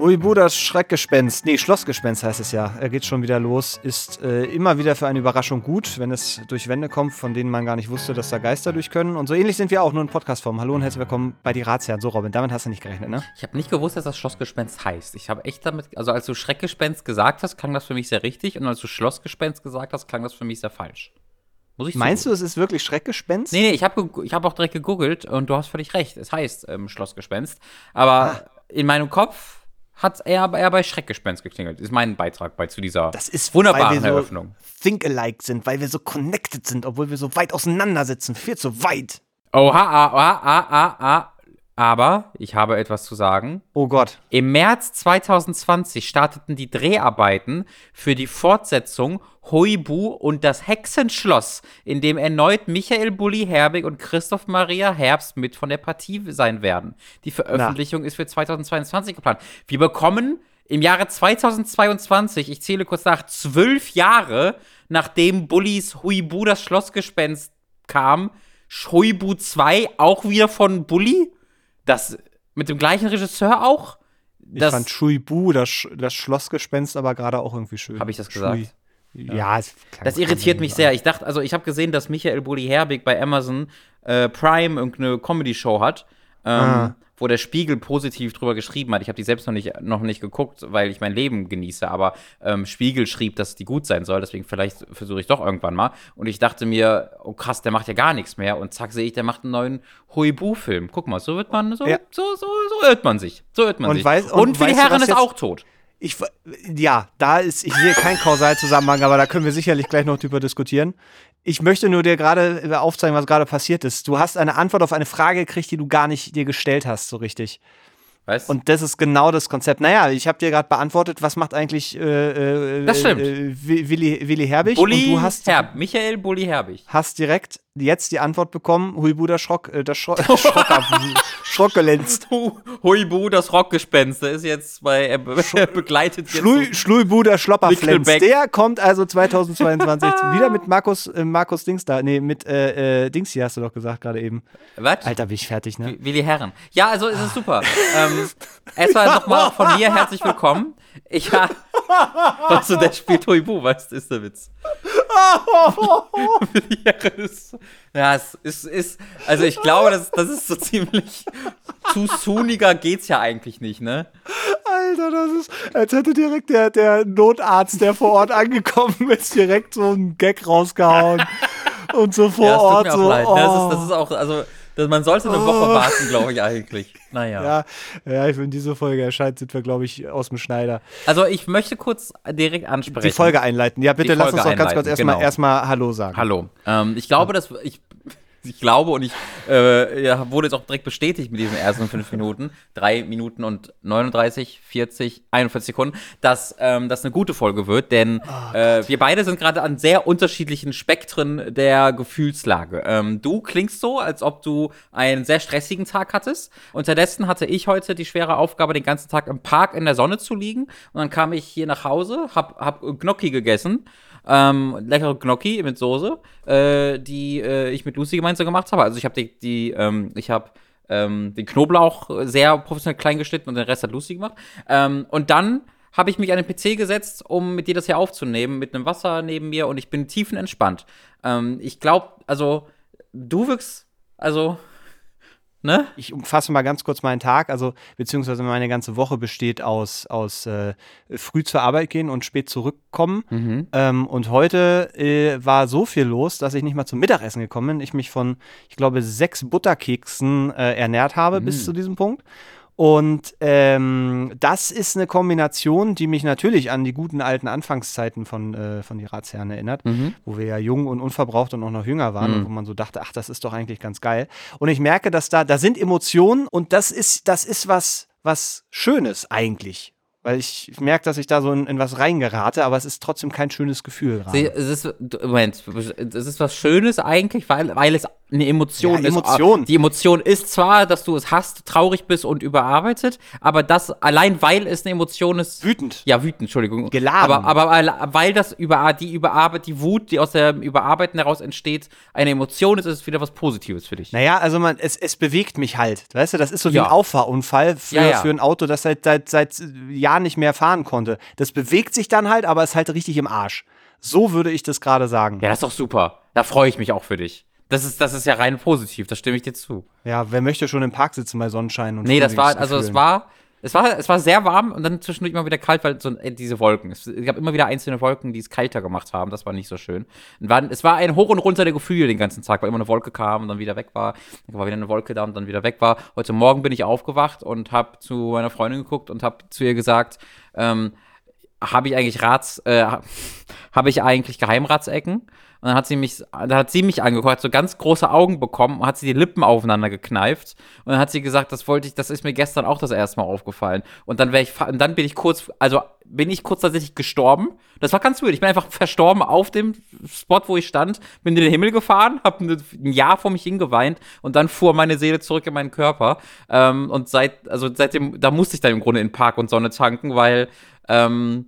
Uibu, das Schreckgespenst, nee, Schlossgespenst heißt es ja, er geht schon wieder los, ist äh, immer wieder für eine Überraschung gut, wenn es durch Wände kommt, von denen man gar nicht wusste, dass da Geister durch können. Und so ähnlich sind wir auch, nur in Podcastform. Hallo und herzlich willkommen bei die Ratsherren. So, Robin, damit hast du nicht gerechnet, ne? Ich habe nicht gewusst, dass das Schlossgespenst heißt. Ich habe echt damit, also als du Schreckgespenst gesagt hast, klang das für mich sehr richtig und als du Schlossgespenst gesagt hast, klang das für mich sehr falsch. Muss ich Meinst du, es ist wirklich Schreckgespenst? Nee, nee, ich habe ich hab auch direkt gegoogelt und du hast völlig recht. Es heißt ähm, Schlossgespenst. Aber ah. in meinem Kopf hat er eher bei Schreckgespenst geklingelt. Ist mein Beitrag bei zu dieser das ist, wunderbaren weil wir Eröffnung. So think-alike sind, weil wir so connected sind, obwohl wir so weit auseinander sitzen. Viel zu weit. Oha, ah, ah, ah, ah, ah. Aber ich habe etwas zu sagen. Oh Gott. Im März 2020 starteten die Dreharbeiten für die Fortsetzung Huibu und das Hexenschloss, in dem erneut Michael Bulli Herbig und Christoph Maria Herbst mit von der Partie sein werden. Die Veröffentlichung Na. ist für 2022 geplant. Wir bekommen im Jahre 2022, ich zähle kurz nach, zwölf Jahre nachdem Bullis Huibu das Schlossgespenst kam, Huibu 2 auch wieder von Bulli? Das mit dem gleichen Regisseur auch? Ich fand Shui Bu, das, das Schlossgespenst, aber gerade auch irgendwie schön. Habe ich das gesagt? Shui. Ja, ja das irritiert mich sehr. Ich dachte, also ich habe gesehen, dass Michael Bulli Herbig bei Amazon äh, Prime irgendeine Comedy-Show hat. Ähm, ah wo der Spiegel positiv drüber geschrieben hat. Ich habe die selbst noch nicht, noch nicht geguckt, weil ich mein Leben genieße, aber ähm, Spiegel schrieb, dass die gut sein soll, deswegen vielleicht versuche ich doch irgendwann mal. Und ich dachte mir, oh krass, der macht ja gar nichts mehr. Und zack, sehe ich, der macht einen neuen Huibu-Film. Guck mal, so wird man, so, ja. so, so, so irrt man sich. So irrt man und sich. Weiß, und, und Willi Herren ist auch tot. Ich, ja, da ist, ich sehe keinen Kausalzusammenhang, aber da können wir sicherlich gleich noch drüber diskutieren. Ich möchte nur dir gerade aufzeigen, was gerade passiert ist. Du hast eine Antwort auf eine Frage gekriegt, die du gar nicht dir gestellt hast, so richtig. Weißt? Und das ist genau das Konzept. Naja, ich habe dir gerade beantwortet, was macht eigentlich äh, äh, das stimmt. Äh, Willi, Willi Herbig? Bulli und du hast Herb, Michael Bulli Herbig. Hast direkt jetzt die Antwort bekommen, Huibu das Schrock, äh, das Schrock, Schrockgelenzt. Huibu das Rockgespenst, der ist jetzt bei, er be begleitet jetzt Schlui, Schluibu der Schlopperflenz. Der kommt also 2022 wieder mit Markus, äh, Markus Dings da, nee, mit äh, äh, Dings hier hast du doch gesagt gerade eben. Was? Alter, bin ich fertig, ne? Willi Herren. Ja, also ist es super. ähm, erstmal nochmal von mir herzlich willkommen. Ich habe. Also, der spielt Huibu, weißt du, ist der Witz. ja, es ist, ist, also ich glaube, das, das ist so ziemlich zu suniger geht's ja eigentlich nicht, ne? Alter, das ist, als hätte direkt der, der Notarzt, der vor Ort angekommen ist, direkt so einen Gag rausgehauen. und so vor ja, Ort so. Leid. Oh. Das, ist, das ist auch, also man sollte eine Woche oh. warten, glaube ich eigentlich. Naja. Ja, ja, wenn diese Folge erscheint, sind wir, glaube ich, aus dem Schneider. Also ich möchte kurz direkt ansprechen. Die Folge einleiten. Ja, bitte lass uns doch ganz kurz erstmal genau. erstmal Hallo sagen. Hallo. Ähm, ich glaube, dass ich ich glaube und ich äh, ja, wurde jetzt auch direkt bestätigt mit diesen ersten fünf Minuten, drei Minuten und 39, 40, 41 Sekunden, dass ähm, das eine gute Folge wird, denn oh, äh, wir beide sind gerade an sehr unterschiedlichen Spektren der Gefühlslage. Ähm, du klingst so, als ob du einen sehr stressigen Tag hattest. Unterdessen hatte ich heute die schwere Aufgabe, den ganzen Tag im Park in der Sonne zu liegen. Und dann kam ich hier nach Hause, hab, hab Gnocchi gegessen ähm, leckere Gnocchi mit Soße, äh, die äh, ich mit Lucy gemeinsam gemacht habe. Also ich habe die, die ähm, ich habe ähm, den Knoblauch sehr professionell klein geschnitten und den Rest hat Lucy gemacht. Ähm, und dann habe ich mich an den PC gesetzt, um mit dir das hier aufzunehmen, mit einem Wasser neben mir und ich bin tiefenentspannt. Ähm, ich glaube, also du wirkst, also Ne? Ich umfasse mal ganz kurz meinen Tag, also beziehungsweise meine ganze Woche besteht aus, aus äh, früh zur Arbeit gehen und spät zurückkommen. Mhm. Ähm, und heute äh, war so viel los, dass ich nicht mal zum Mittagessen gekommen bin. Ich mich von, ich glaube, sechs Butterkeksen äh, ernährt habe mhm. bis zu diesem Punkt. Und ähm, das ist eine Kombination, die mich natürlich an die guten alten Anfangszeiten von, äh, von die Ratsherren erinnert, mhm. wo wir ja jung und unverbraucht und auch noch jünger waren mhm. und wo man so dachte, ach, das ist doch eigentlich ganz geil. Und ich merke, dass da, da sind Emotionen und das ist, das ist was, was Schönes eigentlich. Weil ich merke, dass ich da so in, in, was reingerate, aber es ist trotzdem kein schönes Gefühl gerade. Es ist, Moment, es ist was Schönes eigentlich, weil, weil es eine Emotion ja, Emotion. ist. Die Emotion ist zwar, dass du es hast, traurig bist und überarbeitet, aber das allein, weil es eine Emotion ist. Wütend. Ja, wütend, Entschuldigung. Geladen. Aber, aber weil das über, die Überarbeit, die Wut, die aus dem Überarbeiten heraus entsteht, eine Emotion ist, ist es wieder was Positives für dich. Naja, also man, es, es bewegt mich halt. Weißt du, das ist so wie ja. ein Auffahrunfall für, ja, ja. für ein Auto, das seit, seit, seit Jahren nicht mehr fahren konnte. Das bewegt sich dann halt, aber ist halt richtig im Arsch. So würde ich das gerade sagen. Ja, das ist doch super. Da freue ich mich auch für dich. Das ist, das ist ja rein positiv, da stimme ich dir zu. Ja, wer möchte schon im Park sitzen bei Sonnenschein und Nee, das war, also es war, es war, es war sehr warm und dann zwischendurch immer wieder kalt, weil so äh, diese Wolken. Es gab immer wieder einzelne Wolken, die es kalter gemacht haben. Das war nicht so schön. Es war ein Hoch und Runter der Gefühle den ganzen Tag, weil immer eine Wolke kam und dann wieder weg war. Dann war wieder eine Wolke da und dann wieder weg war. Heute Morgen bin ich aufgewacht und habe zu meiner Freundin geguckt und habe zu ihr gesagt, ähm, habe ich eigentlich Rats, äh, habe ich eigentlich Geheimratsecken? Und dann hat sie mich, dann hat sie mich angeguckt, hat so ganz große Augen bekommen und hat sie die Lippen aufeinander gekneift. Und dann hat sie gesagt, das wollte ich, das ist mir gestern auch das erste Mal aufgefallen. Und dann wäre ich, und dann bin ich kurz, also bin ich kurz tatsächlich gestorben. Das war ganz weird. Ich bin einfach verstorben auf dem Spot, wo ich stand, bin in den Himmel gefahren, habe ein Jahr vor mich hingeweint und dann fuhr meine Seele zurück in meinen Körper. Ähm, und seit, also seitdem, da musste ich dann im Grunde in Park und Sonne tanken, weil ähm,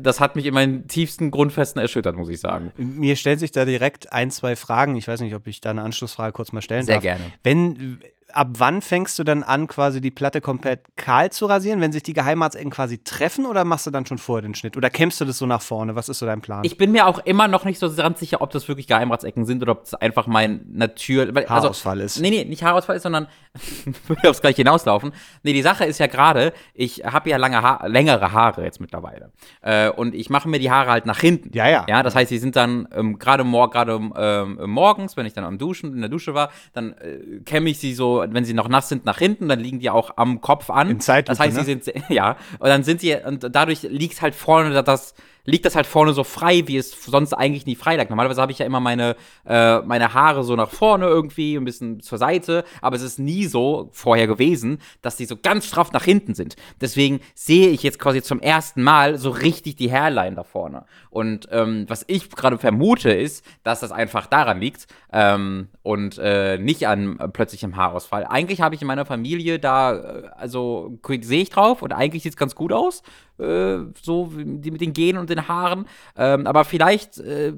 das hat mich in meinen tiefsten Grundfesten erschüttert, muss ich sagen. Mir stellt sich da direkt ein, zwei Fragen. Ich weiß nicht, ob ich da eine Anschlussfrage kurz mal stellen Sehr darf. Sehr gerne. Wenn ab wann fängst du dann an, quasi die Platte komplett kahl zu rasieren, wenn sich die Geheimarztecken quasi treffen oder machst du dann schon vorher den Schnitt? Oder kämpfst du das so nach vorne? Was ist so dein Plan? Ich bin mir auch immer noch nicht so ganz sicher, ob das wirklich Geheimratsecken sind oder ob das einfach mein Natur... Also, Haarausfall ist. Nee, nee, nicht Haarausfall ist, sondern würde aufs gleiche hinauslaufen. Nee, die Sache ist ja gerade, ich habe ja lange ha längere Haare jetzt mittlerweile. Äh, und ich mache mir die Haare halt nach hinten. Ja, ja. Ja, das heißt, die sind dann ähm, gerade mor ähm, morgens, wenn ich dann am Duschen, in der Dusche war, dann äh, kämme ich sie so, wenn sie noch nass sind, nach hinten, dann liegen die auch am Kopf an. In Zeitlupe, das heißt, ne? sie sind, ja, und dann sind sie, und dadurch liegt halt vorne das, liegt das halt vorne so frei, wie es sonst eigentlich nie frei lag. Normalerweise habe ich ja immer meine, äh, meine Haare so nach vorne irgendwie, ein bisschen zur Seite, aber es ist nie so vorher gewesen, dass die so ganz straff nach hinten sind. Deswegen sehe ich jetzt quasi zum ersten Mal so richtig die Hairline da vorne. Und ähm, was ich gerade vermute, ist, dass das einfach daran liegt ähm, und äh, nicht an äh, plötzlichem Haarausfall. Eigentlich habe ich in meiner Familie da, äh, also sehe ich drauf und eigentlich sieht es ganz gut aus. Äh, so die mit den Genen und den Haaren. Ähm, aber vielleicht äh,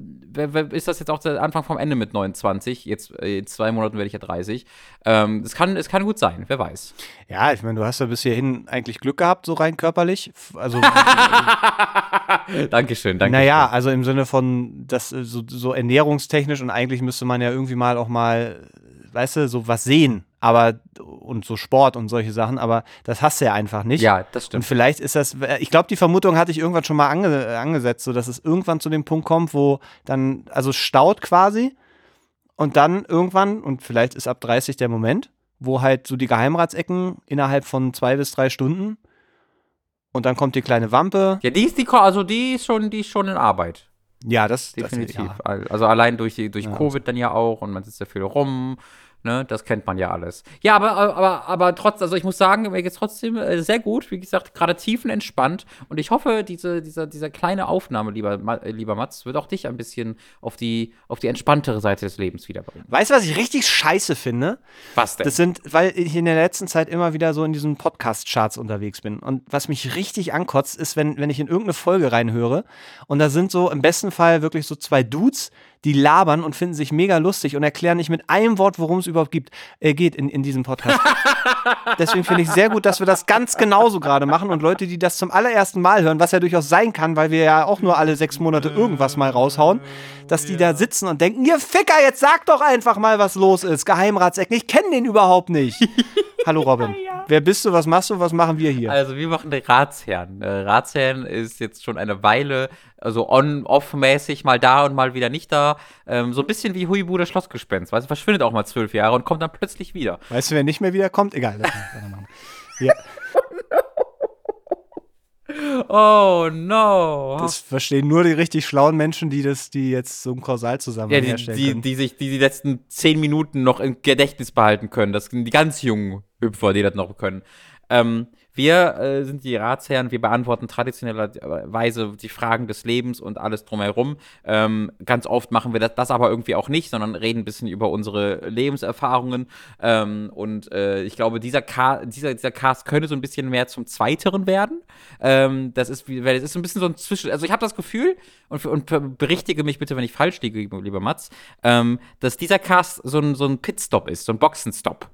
ist das jetzt auch der Anfang vom Ende mit 29. Jetzt äh, in zwei Monaten werde ich ja 30. Ähm, es, kann, es kann gut sein, wer weiß. Ja, ich meine, du hast ja bis hierhin eigentlich Glück gehabt, so rein körperlich. Also. Dankeschön, danke. Naja, also im Sinne von, das so, so ernährungstechnisch und eigentlich müsste man ja irgendwie mal auch mal, weißt du, so was sehen aber und so Sport und solche Sachen, aber das hast du ja einfach nicht. Ja, das stimmt. Und vielleicht ist das, ich glaube, die Vermutung hatte ich irgendwann schon mal ange, angesetzt, so dass es irgendwann zu dem Punkt kommt, wo dann, also staut quasi und dann irgendwann, und vielleicht ist ab 30 der Moment, wo halt so die Geheimratsecken innerhalb von zwei bis drei Stunden und dann kommt die kleine Wampe. Ja, die ist die, also die ist schon, die ist schon in Arbeit. Ja, das definitiv. Das, ja. Also allein durch, durch ja. Covid dann ja auch und man sitzt ja viel rum Ne, das kennt man ja alles. Ja, aber, aber, aber trotz, also ich muss sagen, mir geht es trotzdem äh, sehr gut. Wie gesagt, gerade tiefenentspannt. Und ich hoffe, diese, diese, diese kleine Aufnahme, lieber, lieber Mats, wird auch dich ein bisschen auf die, auf die entspanntere Seite des Lebens wiederbringen. Weißt du, was ich richtig scheiße finde? Was denn? Das sind, weil ich in der letzten Zeit immer wieder so in diesen Podcast-Charts unterwegs bin. Und was mich richtig ankotzt, ist, wenn, wenn ich in irgendeine Folge reinhöre und da sind so im besten Fall wirklich so zwei Dudes, die labern und finden sich mega lustig und erklären nicht mit einem Wort, worum es überhaupt gibt, äh, geht in, in diesem Podcast. Deswegen finde ich sehr gut, dass wir das ganz genauso gerade machen und Leute, die das zum allerersten Mal hören, was ja durchaus sein kann, weil wir ja auch nur alle sechs Monate irgendwas mal raushauen, dass die da sitzen und denken, ihr Ficker, jetzt sag doch einfach mal, was los ist. Geheimratsecken, ich kenne den überhaupt nicht. Hallo Robin. Ja. Wer bist du, was machst du, was machen wir hier? Also wir machen den Ratsherrn. Äh, Ratsherrn ist jetzt schon eine Weile also on-off-mäßig mal da und mal wieder nicht da. Ähm, so ein bisschen wie Huibu das Schlossgespenst. Weißt du, verschwindet auch mal zwölf Jahre und kommt dann plötzlich wieder. Weißt du, wer nicht mehr wiederkommt? Egal. Ja. Oh no. Das verstehen nur die richtig schlauen Menschen, die das, die jetzt so ein Kausal zusammen ja, die, herstellen die, können. Die sich die, die letzten zehn Minuten noch im Gedächtnis behalten können. Das sind die ganz jungen Hüpfer, die das noch können. Ähm, wir äh, sind die Ratsherren, wir beantworten traditionellerweise die Fragen des Lebens und alles drumherum. Ähm, ganz oft machen wir das, das, aber irgendwie auch nicht, sondern reden ein bisschen über unsere Lebenserfahrungen. Ähm, und äh, ich glaube, dieser, Ca dieser, dieser Cast könnte so ein bisschen mehr zum Zweiteren werden. Ähm, das ist, es ist ein bisschen so ein Zwischen. Also ich habe das Gefühl, und, und, berichtige mich bitte, wenn ich falsch liege, lieber Mats, ähm, dass dieser Cast so ein, so ein Pitstop ist, so ein Boxenstopp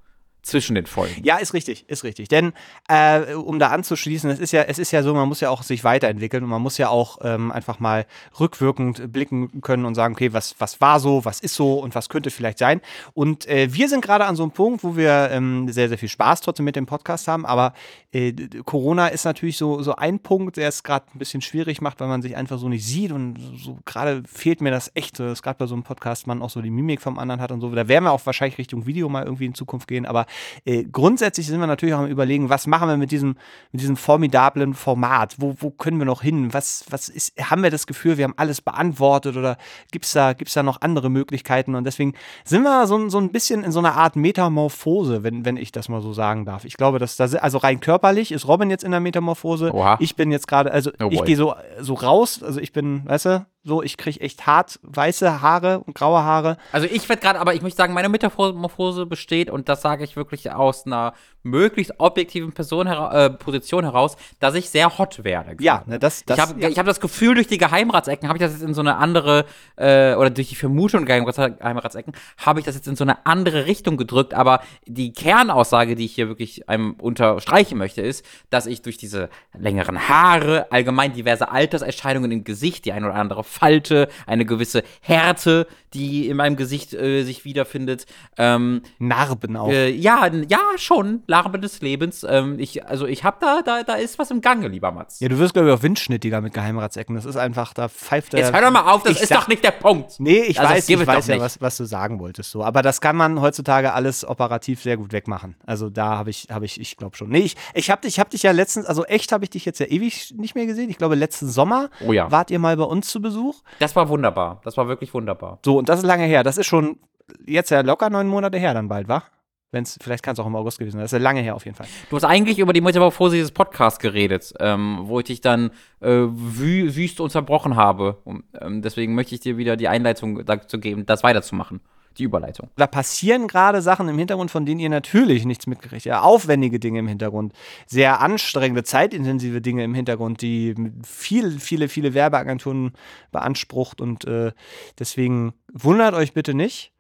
zwischen den Folgen. Ja, ist richtig, ist richtig. Denn äh, um da anzuschließen, es ist ja, es ist ja so, man muss ja auch sich weiterentwickeln und man muss ja auch ähm, einfach mal rückwirkend blicken können und sagen, okay, was, was war so, was ist so und was könnte vielleicht sein. Und äh, wir sind gerade an so einem Punkt, wo wir ähm, sehr, sehr viel Spaß trotzdem mit dem Podcast haben, aber äh, Corona ist natürlich so, so ein Punkt, der es gerade ein bisschen schwierig macht, weil man sich einfach so nicht sieht und so gerade fehlt mir das echt, dass gerade bei so einem Podcast man auch so die Mimik vom anderen hat und so. Da werden wir auch wahrscheinlich Richtung Video mal irgendwie in Zukunft gehen, aber äh, grundsätzlich sind wir natürlich auch am überlegen, was machen wir mit diesem, mit diesem formidablen Format? Wo, wo können wir noch hin? Was, was ist, haben wir das Gefühl, wir haben alles beantwortet oder gibt es da, gibt's da noch andere Möglichkeiten? Und deswegen sind wir so, so ein bisschen in so einer Art Metamorphose, wenn, wenn ich das mal so sagen darf. Ich glaube, dass das, also rein körperlich ist Robin jetzt in der Metamorphose. Oha. Ich bin jetzt gerade, also oh ich gehe so, so raus, also ich bin, weißt du, so, ich kriege echt hart weiße Haare und graue Haare. Also ich werde gerade, aber ich möchte sagen, meine Metamorphose besteht, und das sage ich wirklich aus einer möglichst objektiven Person hera äh, Position heraus, dass ich sehr hot werde. Ja, ne, das, das Ich habe ja. hab das Gefühl, durch die Geheimratsecken habe ich das jetzt in so eine andere, äh, oder durch die Vermutung Geheimratsecken, habe ich das jetzt in so eine andere Richtung gedrückt, aber die Kernaussage, die ich hier wirklich einem unterstreichen möchte, ist, dass ich durch diese längeren Haare, allgemein diverse Alterserscheinungen im Gesicht, die ein oder andere Falte, eine gewisse Härte, die in meinem Gesicht äh, sich wiederfindet. Ähm, Narben auch. Äh, ja, ja, schon. Narben des Lebens. Ähm, ich, also ich habe da, da, da ist was im Gange, lieber Mats. Ja, du wirst, glaube ich, auch windschnittiger mit Geheimratsecken. Das ist einfach, da pfeift er. Jetzt hör doch mal auf, das ist sag, doch nicht der Punkt. Nee, ich also, weiß, ich weiß ja, was, was du sagen wolltest. So. Aber das kann man heutzutage alles operativ sehr gut wegmachen. Also da habe ich, habe ich, ich glaube schon. Nee, ich, ich habe dich, hab dich ja letztens, also echt habe ich dich jetzt ja ewig nicht mehr gesehen. Ich glaube, letzten Sommer oh ja. wart ihr mal bei uns zu Besuch. Das war wunderbar. Das war wirklich wunderbar. So, und das ist lange her. Das ist schon jetzt ja locker neun Monate her dann bald, wa? Wenn's, vielleicht kann es auch im August gewesen sein. Das ist ja lange her auf jeden Fall. Du hast eigentlich über die Metamorphose dieses Podcasts geredet, ähm, wo ich dich dann äh, wü wüst unterbrochen habe. Und, ähm, deswegen möchte ich dir wieder die Einleitung dazu geben, das weiterzumachen. Die Überleitung. Da passieren gerade Sachen im Hintergrund, von denen ihr natürlich nichts mitkriegt. Ja, aufwendige Dinge im Hintergrund, sehr anstrengende, zeitintensive Dinge im Hintergrund, die viele, viele, viele Werbeagenturen beansprucht. Und äh, deswegen wundert euch bitte nicht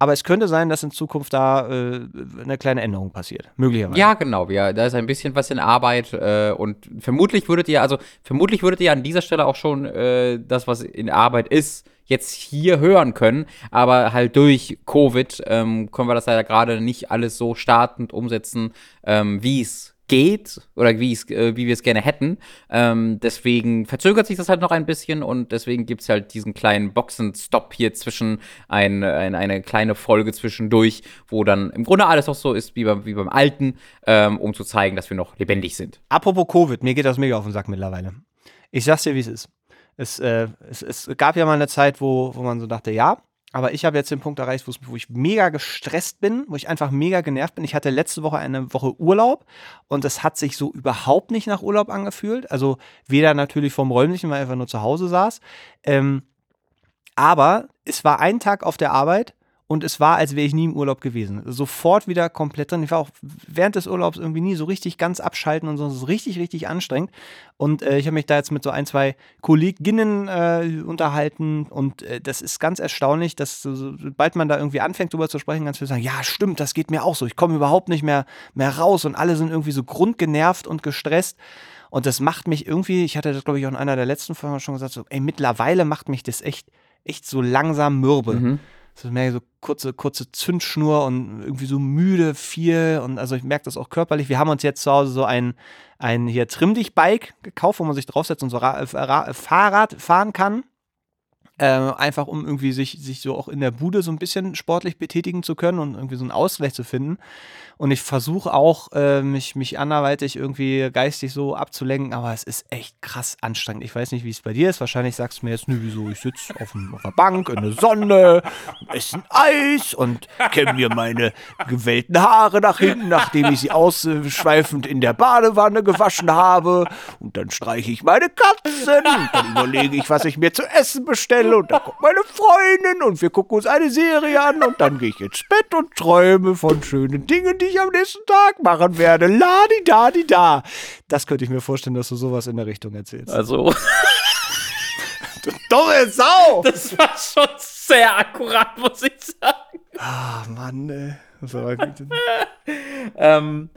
aber es könnte sein, dass in Zukunft da äh, eine kleine Änderung passiert. Möglicherweise. Ja, genau. Ja, da ist ein bisschen was in Arbeit äh, und vermutlich würdet ihr, also vermutlich würdet ihr an dieser Stelle auch schon äh, das, was in Arbeit ist, jetzt hier hören können. Aber halt durch Covid ähm, können wir das ja gerade nicht alles so startend umsetzen, ähm, wie es geht oder wie, äh, wie wir es gerne hätten. Ähm, deswegen verzögert sich das halt noch ein bisschen und deswegen gibt es halt diesen kleinen Boxen-Stop hier zwischen ein, ein, eine kleine Folge zwischendurch, wo dann im Grunde alles auch so ist wie beim, wie beim Alten, ähm, um zu zeigen, dass wir noch lebendig sind. Apropos Covid, mir geht das mega auf den Sack mittlerweile. Ich sag's dir, wie es ist. Es, äh, es, es gab ja mal eine Zeit, wo, wo man so dachte, ja, aber ich habe jetzt den Punkt erreicht, wo ich mega gestresst bin, wo ich einfach mega genervt bin. Ich hatte letzte Woche eine Woche Urlaub und es hat sich so überhaupt nicht nach Urlaub angefühlt. Also weder natürlich vom Räumlichen, weil ich einfach nur zu Hause saß. Ähm, aber es war ein Tag auf der Arbeit und es war, als wäre ich nie im Urlaub gewesen. Sofort wieder komplett drin. Ich war auch während des Urlaubs irgendwie nie so richtig ganz abschalten und so. Es ist richtig, richtig anstrengend. Und äh, ich habe mich da jetzt mit so ein, zwei Kolleginnen äh, unterhalten und äh, das ist ganz erstaunlich, dass so, sobald man da irgendwie anfängt, darüber zu sprechen, ganz viele sagen, ja, stimmt, das geht mir auch so. Ich komme überhaupt nicht mehr, mehr raus und alle sind irgendwie so grundgenervt und gestresst. Und das macht mich irgendwie, ich hatte das, glaube ich, auch in einer der letzten Folgen schon gesagt, so, ey, mittlerweile macht mich das echt, echt so langsam mürbe. Mhm. Ist mehr so kurze, kurze Zündschnur und irgendwie so müde, viel. Und also ich merke das auch körperlich. Wir haben uns jetzt zu Hause so ein, ein hier Trimm dich Bike gekauft, wo man sich draufsetzt und so Ra Ra Fahrrad fahren kann. Äh, einfach um irgendwie sich, sich so auch in der Bude so ein bisschen sportlich betätigen zu können und irgendwie so einen Ausgleich zu finden. Und ich versuche auch, äh, mich, mich anderweitig irgendwie geistig so abzulenken, aber es ist echt krass anstrengend. Ich weiß nicht, wie es bei dir ist. Wahrscheinlich sagst du mir jetzt, nö, wieso, ich sitze auf, auf der Bank in der Sonne, esse ein Eis und kämme mir meine gewellten Haare nach hinten, nachdem ich sie ausschweifend in der Badewanne gewaschen habe. Und dann streiche ich meine Katzen und dann überlege ich, was ich mir zu essen bestelle. Und dann kommt meine Freundin und wir gucken uns eine Serie an und dann gehe ich ins Bett und träume von schönen Dingen, die ich am nächsten Tag machen werde. Ladi da, di da. Das könnte ich mir vorstellen, dass du sowas in der Richtung erzählst. Also, du dumme Sau! das war schon sehr akkurat, muss ich sagen. Ah, Mann, ey. Das war gut. Ähm,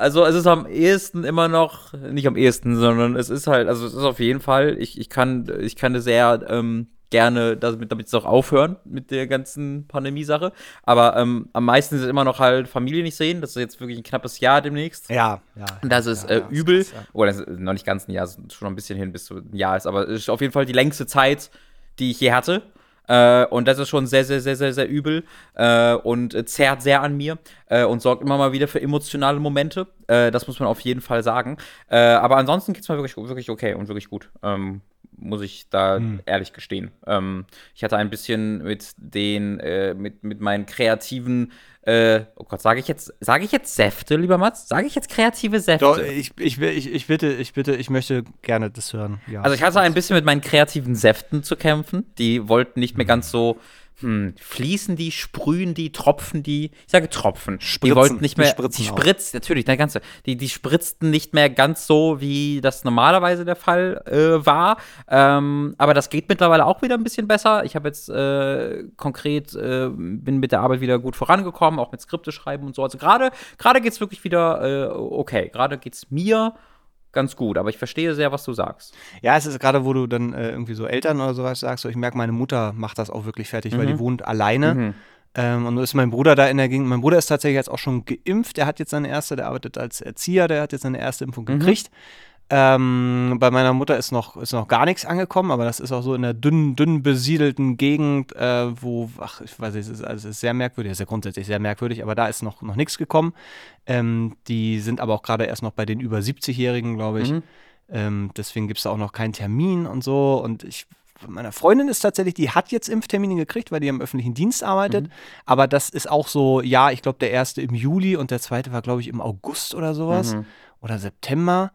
also es ist am ehesten immer noch, nicht am ehesten, sondern es ist halt, also es ist auf jeden Fall, ich, ich kann, ich kann sehr ähm, gerne damit, damit es auch aufhören mit der ganzen Pandemie-Sache. Aber ähm, am meisten ist es immer noch halt Familie nicht sehen. Das ist jetzt wirklich ein knappes Jahr demnächst. Ja, ja. Und das ist ja, äh, ja, übel. Das ist, ja. Oder ist noch nicht ganz ein Jahr, schon ein bisschen hin, bis zu ein Jahr ist. Aber es ist auf jeden Fall die längste Zeit, die ich je hatte. Äh, und das ist schon sehr, sehr, sehr, sehr, sehr übel äh, und äh, zerrt sehr an mir äh, und sorgt immer mal wieder für emotionale Momente. Äh, das muss man auf jeden Fall sagen. Äh, aber ansonsten geht es mir wirklich, wirklich okay und wirklich gut. Ähm, muss ich da Hm. ehrlich gestehen. Ähm, ich hatte ein bisschen mit den, äh, mit, mit meinen kreativen, äh, oh Gott, sage ich jetzt, sage ich jetzt Säfte, lieber Mats? Sage ich jetzt kreative Säfte? Doch, ich, ich, ich, ich bitte, ich bitte, ich möchte gerne das hören. Ja. Also ich hatte ein bisschen mit meinen kreativen Säften zu kämpfen. Die wollten nicht mehr ganz so, hm, fließen die, sprühen die, tropfen die. Ich sage Tropfen. die Spritzen. wollten nicht Die mehr, spritzen die auch. spritzt, natürlich, der ganze, die, die spritzten nicht mehr ganz so, wie das normalerweise der Fall äh, war. Ähm, aber das geht mittlerweile auch wieder ein bisschen besser. Ich habe jetzt äh, konkret, äh, bin mit der Arbeit wieder gut vorangekommen, auch mit Skripte schreiben und so. Also gerade, gerade geht es wirklich wieder äh, okay. Gerade geht es mir ganz gut, aber ich verstehe sehr, was du sagst. Ja, es ist gerade, wo du dann äh, irgendwie so Eltern oder sowas sagst, so, ich merke, meine Mutter macht das auch wirklich fertig, weil die wohnt alleine. Mhm. Ähm, und nun ist mein Bruder da in der Gegend. Mein Bruder ist tatsächlich jetzt auch schon geimpft. Der hat jetzt seine erste, der arbeitet als Erzieher, der hat jetzt seine erste Impfung gekriegt. Ähm, bei meiner Mutter ist noch, ist noch gar nichts angekommen, aber das ist auch so in der dünn, dünn besiedelten Gegend, äh, wo, ach, ich weiß nicht, es ist, also es ist sehr merkwürdig, es ist ja grundsätzlich sehr merkwürdig, aber da ist noch, noch nichts gekommen. Ähm, die sind aber auch gerade erst noch bei den über 70-Jährigen, glaube ich. Mhm. Ähm, deswegen gibt es da auch noch keinen Termin und so. Und ich, meiner Freundin ist tatsächlich, die hat jetzt Impftermine gekriegt, weil die im öffentlichen Dienst arbeitet. Aber das ist auch so, ja, ich glaube, der erste im Juli und der zweite war, glaube ich, im August oder sowas. Mhm. Oder September.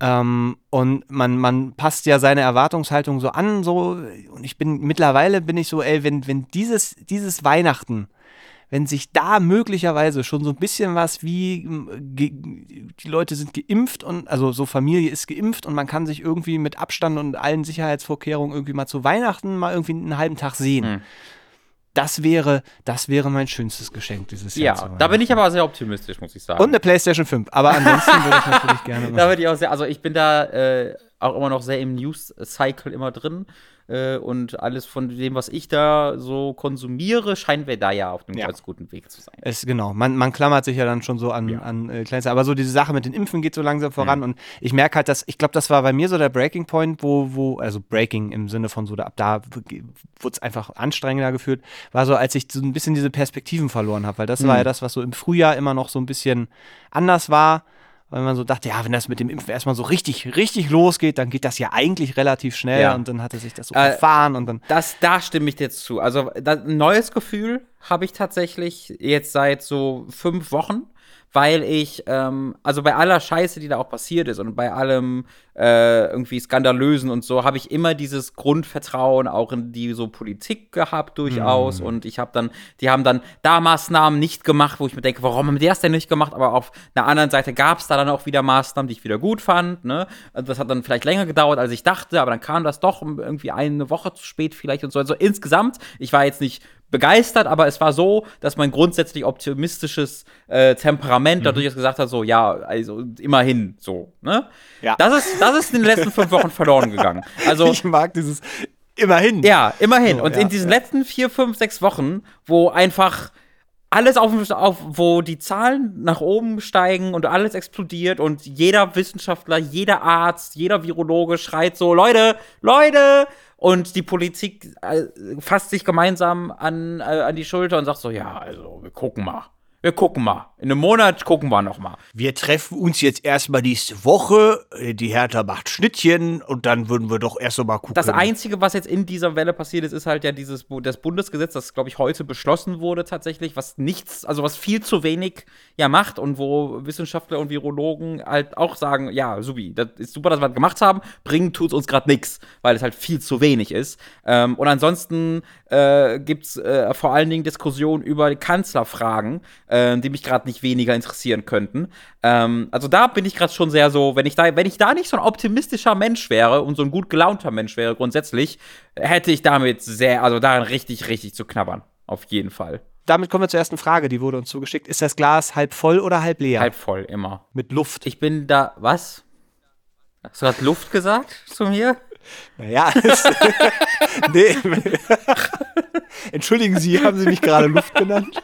Ähm, und man, man passt ja seine Erwartungshaltung so an, so, und ich bin, mittlerweile bin ich so, ey, wenn, wenn dieses, dieses Weihnachten, wenn sich da möglicherweise schon so ein bisschen was wie die Leute sind geimpft und also so Familie ist geimpft und man kann sich irgendwie mit Abstand und allen Sicherheitsvorkehrungen irgendwie mal zu Weihnachten mal irgendwie einen halben Tag sehen. Hm. Das wäre, das wäre mein schönstes Geschenk dieses Jahr. Ja, da bin ich aber sehr optimistisch, muss ich sagen. Und eine PlayStation 5. Aber ansonsten würde ich natürlich gerne. da bin ich auch sehr, also ich bin da äh, auch immer noch sehr im News-Cycle immer drin. Äh, und alles von dem, was ich da so konsumiere, scheinen wir da ja auf einem Ja. ganz guten Weg zu sein. Es, genau, man, man klammert sich ja dann schon so an, Ja. an äh, Kleinste. Aber so diese Sache mit den Impfen geht so langsam voran. Und ich merke halt, dass, ich glaube, das war bei mir so der Breaking Point, wo, wo, also Breaking im Sinne von so, da, ab da wurde es einfach anstrengender gefühlt, war so, als ich so ein bisschen diese Perspektiven verloren habe. Weil das war ja das, was so im Frühjahr immer noch so ein bisschen anders war. Weil man so dachte, ja, wenn das mit dem Impfen erstmal so richtig, richtig losgeht, dann geht das ja eigentlich relativ schnell. Ja. Und dann hatte sich das so Äh, verfahren und dann. Das, da stimme ich dir jetzt zu. Also ein neues Gefühl habe ich tatsächlich jetzt seit so fünf Wochen, weil ich, ähm, also bei aller Scheiße, die da auch passiert ist und bei allem äh, irgendwie Skandalösen und so, habe ich immer dieses Grundvertrauen auch in die so Politik gehabt durchaus. Und ich habe dann, die haben dann da Maßnahmen nicht gemacht, wo ich mir denke, warum haben die das denn nicht gemacht? Aber auf der anderen Seite gab es da dann auch wieder Maßnahmen, die ich wieder gut fand. Ne? Also das hat dann vielleicht länger gedauert, als ich dachte, aber dann kam das doch irgendwie eine Woche zu spät vielleicht und so. Also insgesamt, ich war jetzt nicht begeistert, aber es war so, dass mein grundsätzlich optimistisches äh, Temperament dadurch gesagt hat, so, ja, also immerhin so, ne? Ja. Das ist, das ist in den letzten fünf Wochen verloren gegangen. Also, Ich mag dieses immerhin. ja, immerhin. So, und ja, in diesen ja. letzten vier, fünf, sechs Wochen, wo einfach alles auf, auf, wo die Zahlen nach oben steigen und alles explodiert und jeder Wissenschaftler, jeder Arzt, jeder Virologe schreit so, Leute, Leute, und die Politik äh, fasst sich gemeinsam an, äh, an die Schulter und sagt so, ja, also wir gucken mal wir gucken mal. In einem Monat gucken wir noch mal. Wir treffen uns jetzt erstmal nächste Woche. Die Hertha macht Schnittchen und dann würden wir doch erst mal gucken. Das Einzige, was jetzt in dieser Welle passiert ist, ist halt ja dieses das Bundesgesetz, das, glaube ich, heute beschlossen wurde tatsächlich, was nichts, also was viel zu wenig ja macht und wo Wissenschaftler und Virologen halt auch sagen, ja, Subi, das ist super, dass wir das gemacht haben, bringen tut es uns gerade nichts, weil es halt viel zu wenig ist. Ähm, und ansonsten äh, gibt es äh, vor allen Dingen Diskussionen über die Kanzlerfragen äh, die mich gerade nicht weniger interessieren könnten. Ähm, also da bin ich gerade schon sehr so, wenn ich da, wenn ich da nicht so ein optimistischer Mensch wäre und so ein gut gelaunter Mensch wäre grundsätzlich, hätte ich damit sehr, also daran richtig, richtig zu knabbern. Auf jeden Fall. Damit kommen wir zur ersten Frage, die wurde uns zugeschickt. Ist das Glas halb voll oder halb leer? Halb voll, immer. Mit Luft. Ich bin da, was? Hast du gerade Luft gesagt zu mir? Naja, nee. Entschuldigen Sie, haben Sie mich gerade Luft genannt?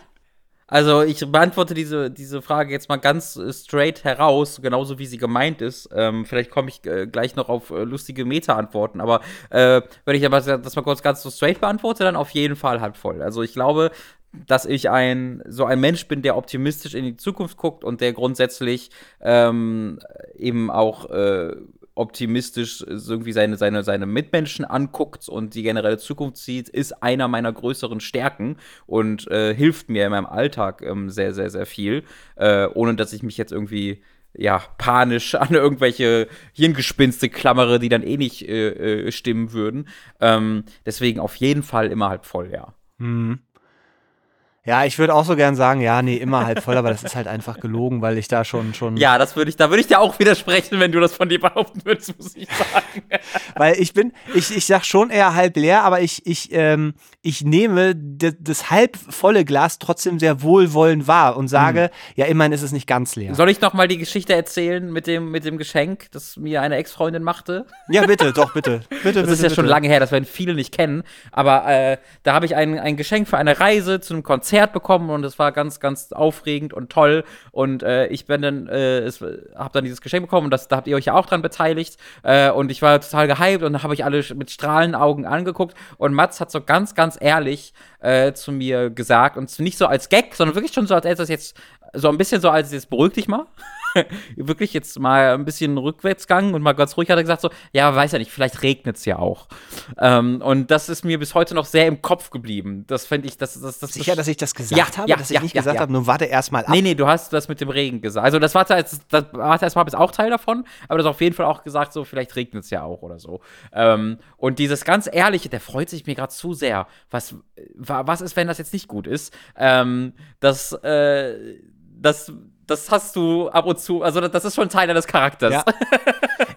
Also ich beantworte diese, diese Frage jetzt mal ganz äh, straight heraus, genauso wie sie gemeint ist. Ähm, vielleicht komme ich äh, gleich noch auf äh, lustige Meta-Antworten, aber äh, wenn ich aber das mal kurz ganz so straight beantworte, dann auf jeden Fall halb voll. Also ich glaube, dass ich ein so ein Mensch bin, der optimistisch in die Zukunft guckt und der grundsätzlich ähm, eben auch äh, optimistisch irgendwie seine, seine, seine Mitmenschen anguckt und die generelle Zukunft sieht, ist einer meiner größeren Stärken und äh, hilft mir in meinem Alltag ähm, sehr, sehr, sehr viel, äh, ohne dass ich mich jetzt irgendwie ja, panisch an irgendwelche Hirngespinste klammere, die dann eh nicht äh, äh stimmen würden. Ähm, deswegen auf jeden Fall immer halb voll, ja. Mhm. Ja, ich würde auch so gern sagen, ja, nee, immer halb voll, aber das ist halt einfach gelogen, weil ich da schon schon. Ja, das würde ich, da würde ich dir auch widersprechen, wenn du das von dir behaupten würdest, muss ich sagen. weil ich bin, ich, ich sag schon eher halb leer, aber ich, ich, ähm, ich nehme das halb volle Glas trotzdem sehr wohlwollend wahr und sage, mhm. ja, immerhin ist es nicht ganz leer. Soll ich noch mal die Geschichte erzählen mit dem, mit dem Geschenk, das mir eine Ex-Freundin machte? Ja, bitte, doch, bitte. bitte das bitte, ist ja bitte. schon lange her, das werden viele nicht kennen, aber äh, da habe ich ein, ein Geschenk für eine Reise zu einem Konzert Konzert bekommen und es war ganz, ganz aufregend und toll. Und äh, ich bin dann, äh, habe dann dieses Geschenk bekommen und das, da habt ihr euch ja auch dran beteiligt. Äh, und ich war total gehypt und habe ich alle mit strahlenden Augen angeguckt. Und Mats hat so ganz, ganz ehrlich äh, zu mir gesagt und nicht so als Gag, sondern wirklich schon so, als das jetzt so ein bisschen so als jetzt beruhig dich mal. wirklich jetzt mal ein bisschen Rückwärtsgang und mal ganz ruhig hat er gesagt so, ja, weiß ja nicht, vielleicht regnet es ja auch. Ähm, und das ist mir bis heute noch sehr im Kopf geblieben. Das finde ich, das, das, das Sicher, dass ich das gesagt ja, habe, ja, dass ich nicht gesagt habe, nur warte erstmal ab. Nee, nee, du hast das mit dem Regen gesagt. Also das war das, das war erstmal bis auch Teil davon, aber das auf jeden Fall auch gesagt, so, vielleicht regnet es ja auch oder so. Ähm, und dieses ganz Ehrliche, der freut sich mir gerade zu sehr. Was, was ist, wenn das jetzt nicht gut ist? Ähm, das, äh, das das hast du ab und zu, also das ist schon Teil deines Charakters. Ja,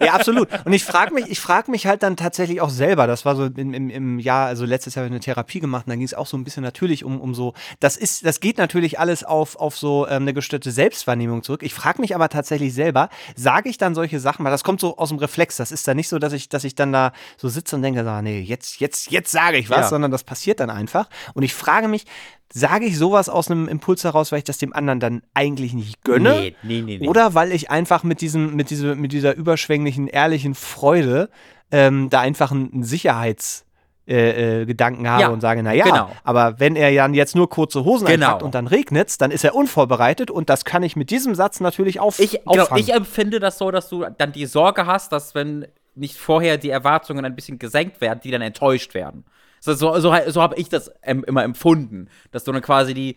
ja absolut. Und ich frage mich, ich frage mich halt dann tatsächlich auch selber, das war so im, im, im Jahr, also letztes Jahr habe ich eine Therapie gemacht und da ging es auch so ein bisschen natürlich um, um so, das ist, das geht natürlich alles auf, auf so ähm, eine gestörte Selbstwahrnehmung zurück. Ich frage mich aber tatsächlich selber, sage ich dann solche Sachen, weil das kommt so aus dem Reflex, das ist dann nicht so, dass ich, dass ich dann da so sitze und denke, ah, nee, jetzt, jetzt, jetzt sage ich was, ja. sondern das passiert dann einfach. Und ich frage mich, sage ich sowas aus einem Impuls heraus, weil ich das dem anderen dann eigentlich nicht gönne? Nee, nee, nee, nee. Oder weil ich einfach mit, diesem, mit, diese, mit dieser überschwänglichen, ehrlichen Freude ähm, da einfach einen Sicherheits- äh, äh, Gedanken habe ja, und sage, naja, genau. aber wenn er dann jetzt nur kurze Hosen genau. anhat und dann regnet es, dann ist er unvorbereitet und das kann ich mit diesem Satz natürlich auf, ich, genau, ich empfinde das so, dass du dann die Sorge hast, dass wenn nicht vorher die Erwartungen ein bisschen gesenkt werden, die dann enttäuscht werden. So, so, so, so habe ich das immer empfunden, dass du dann quasi die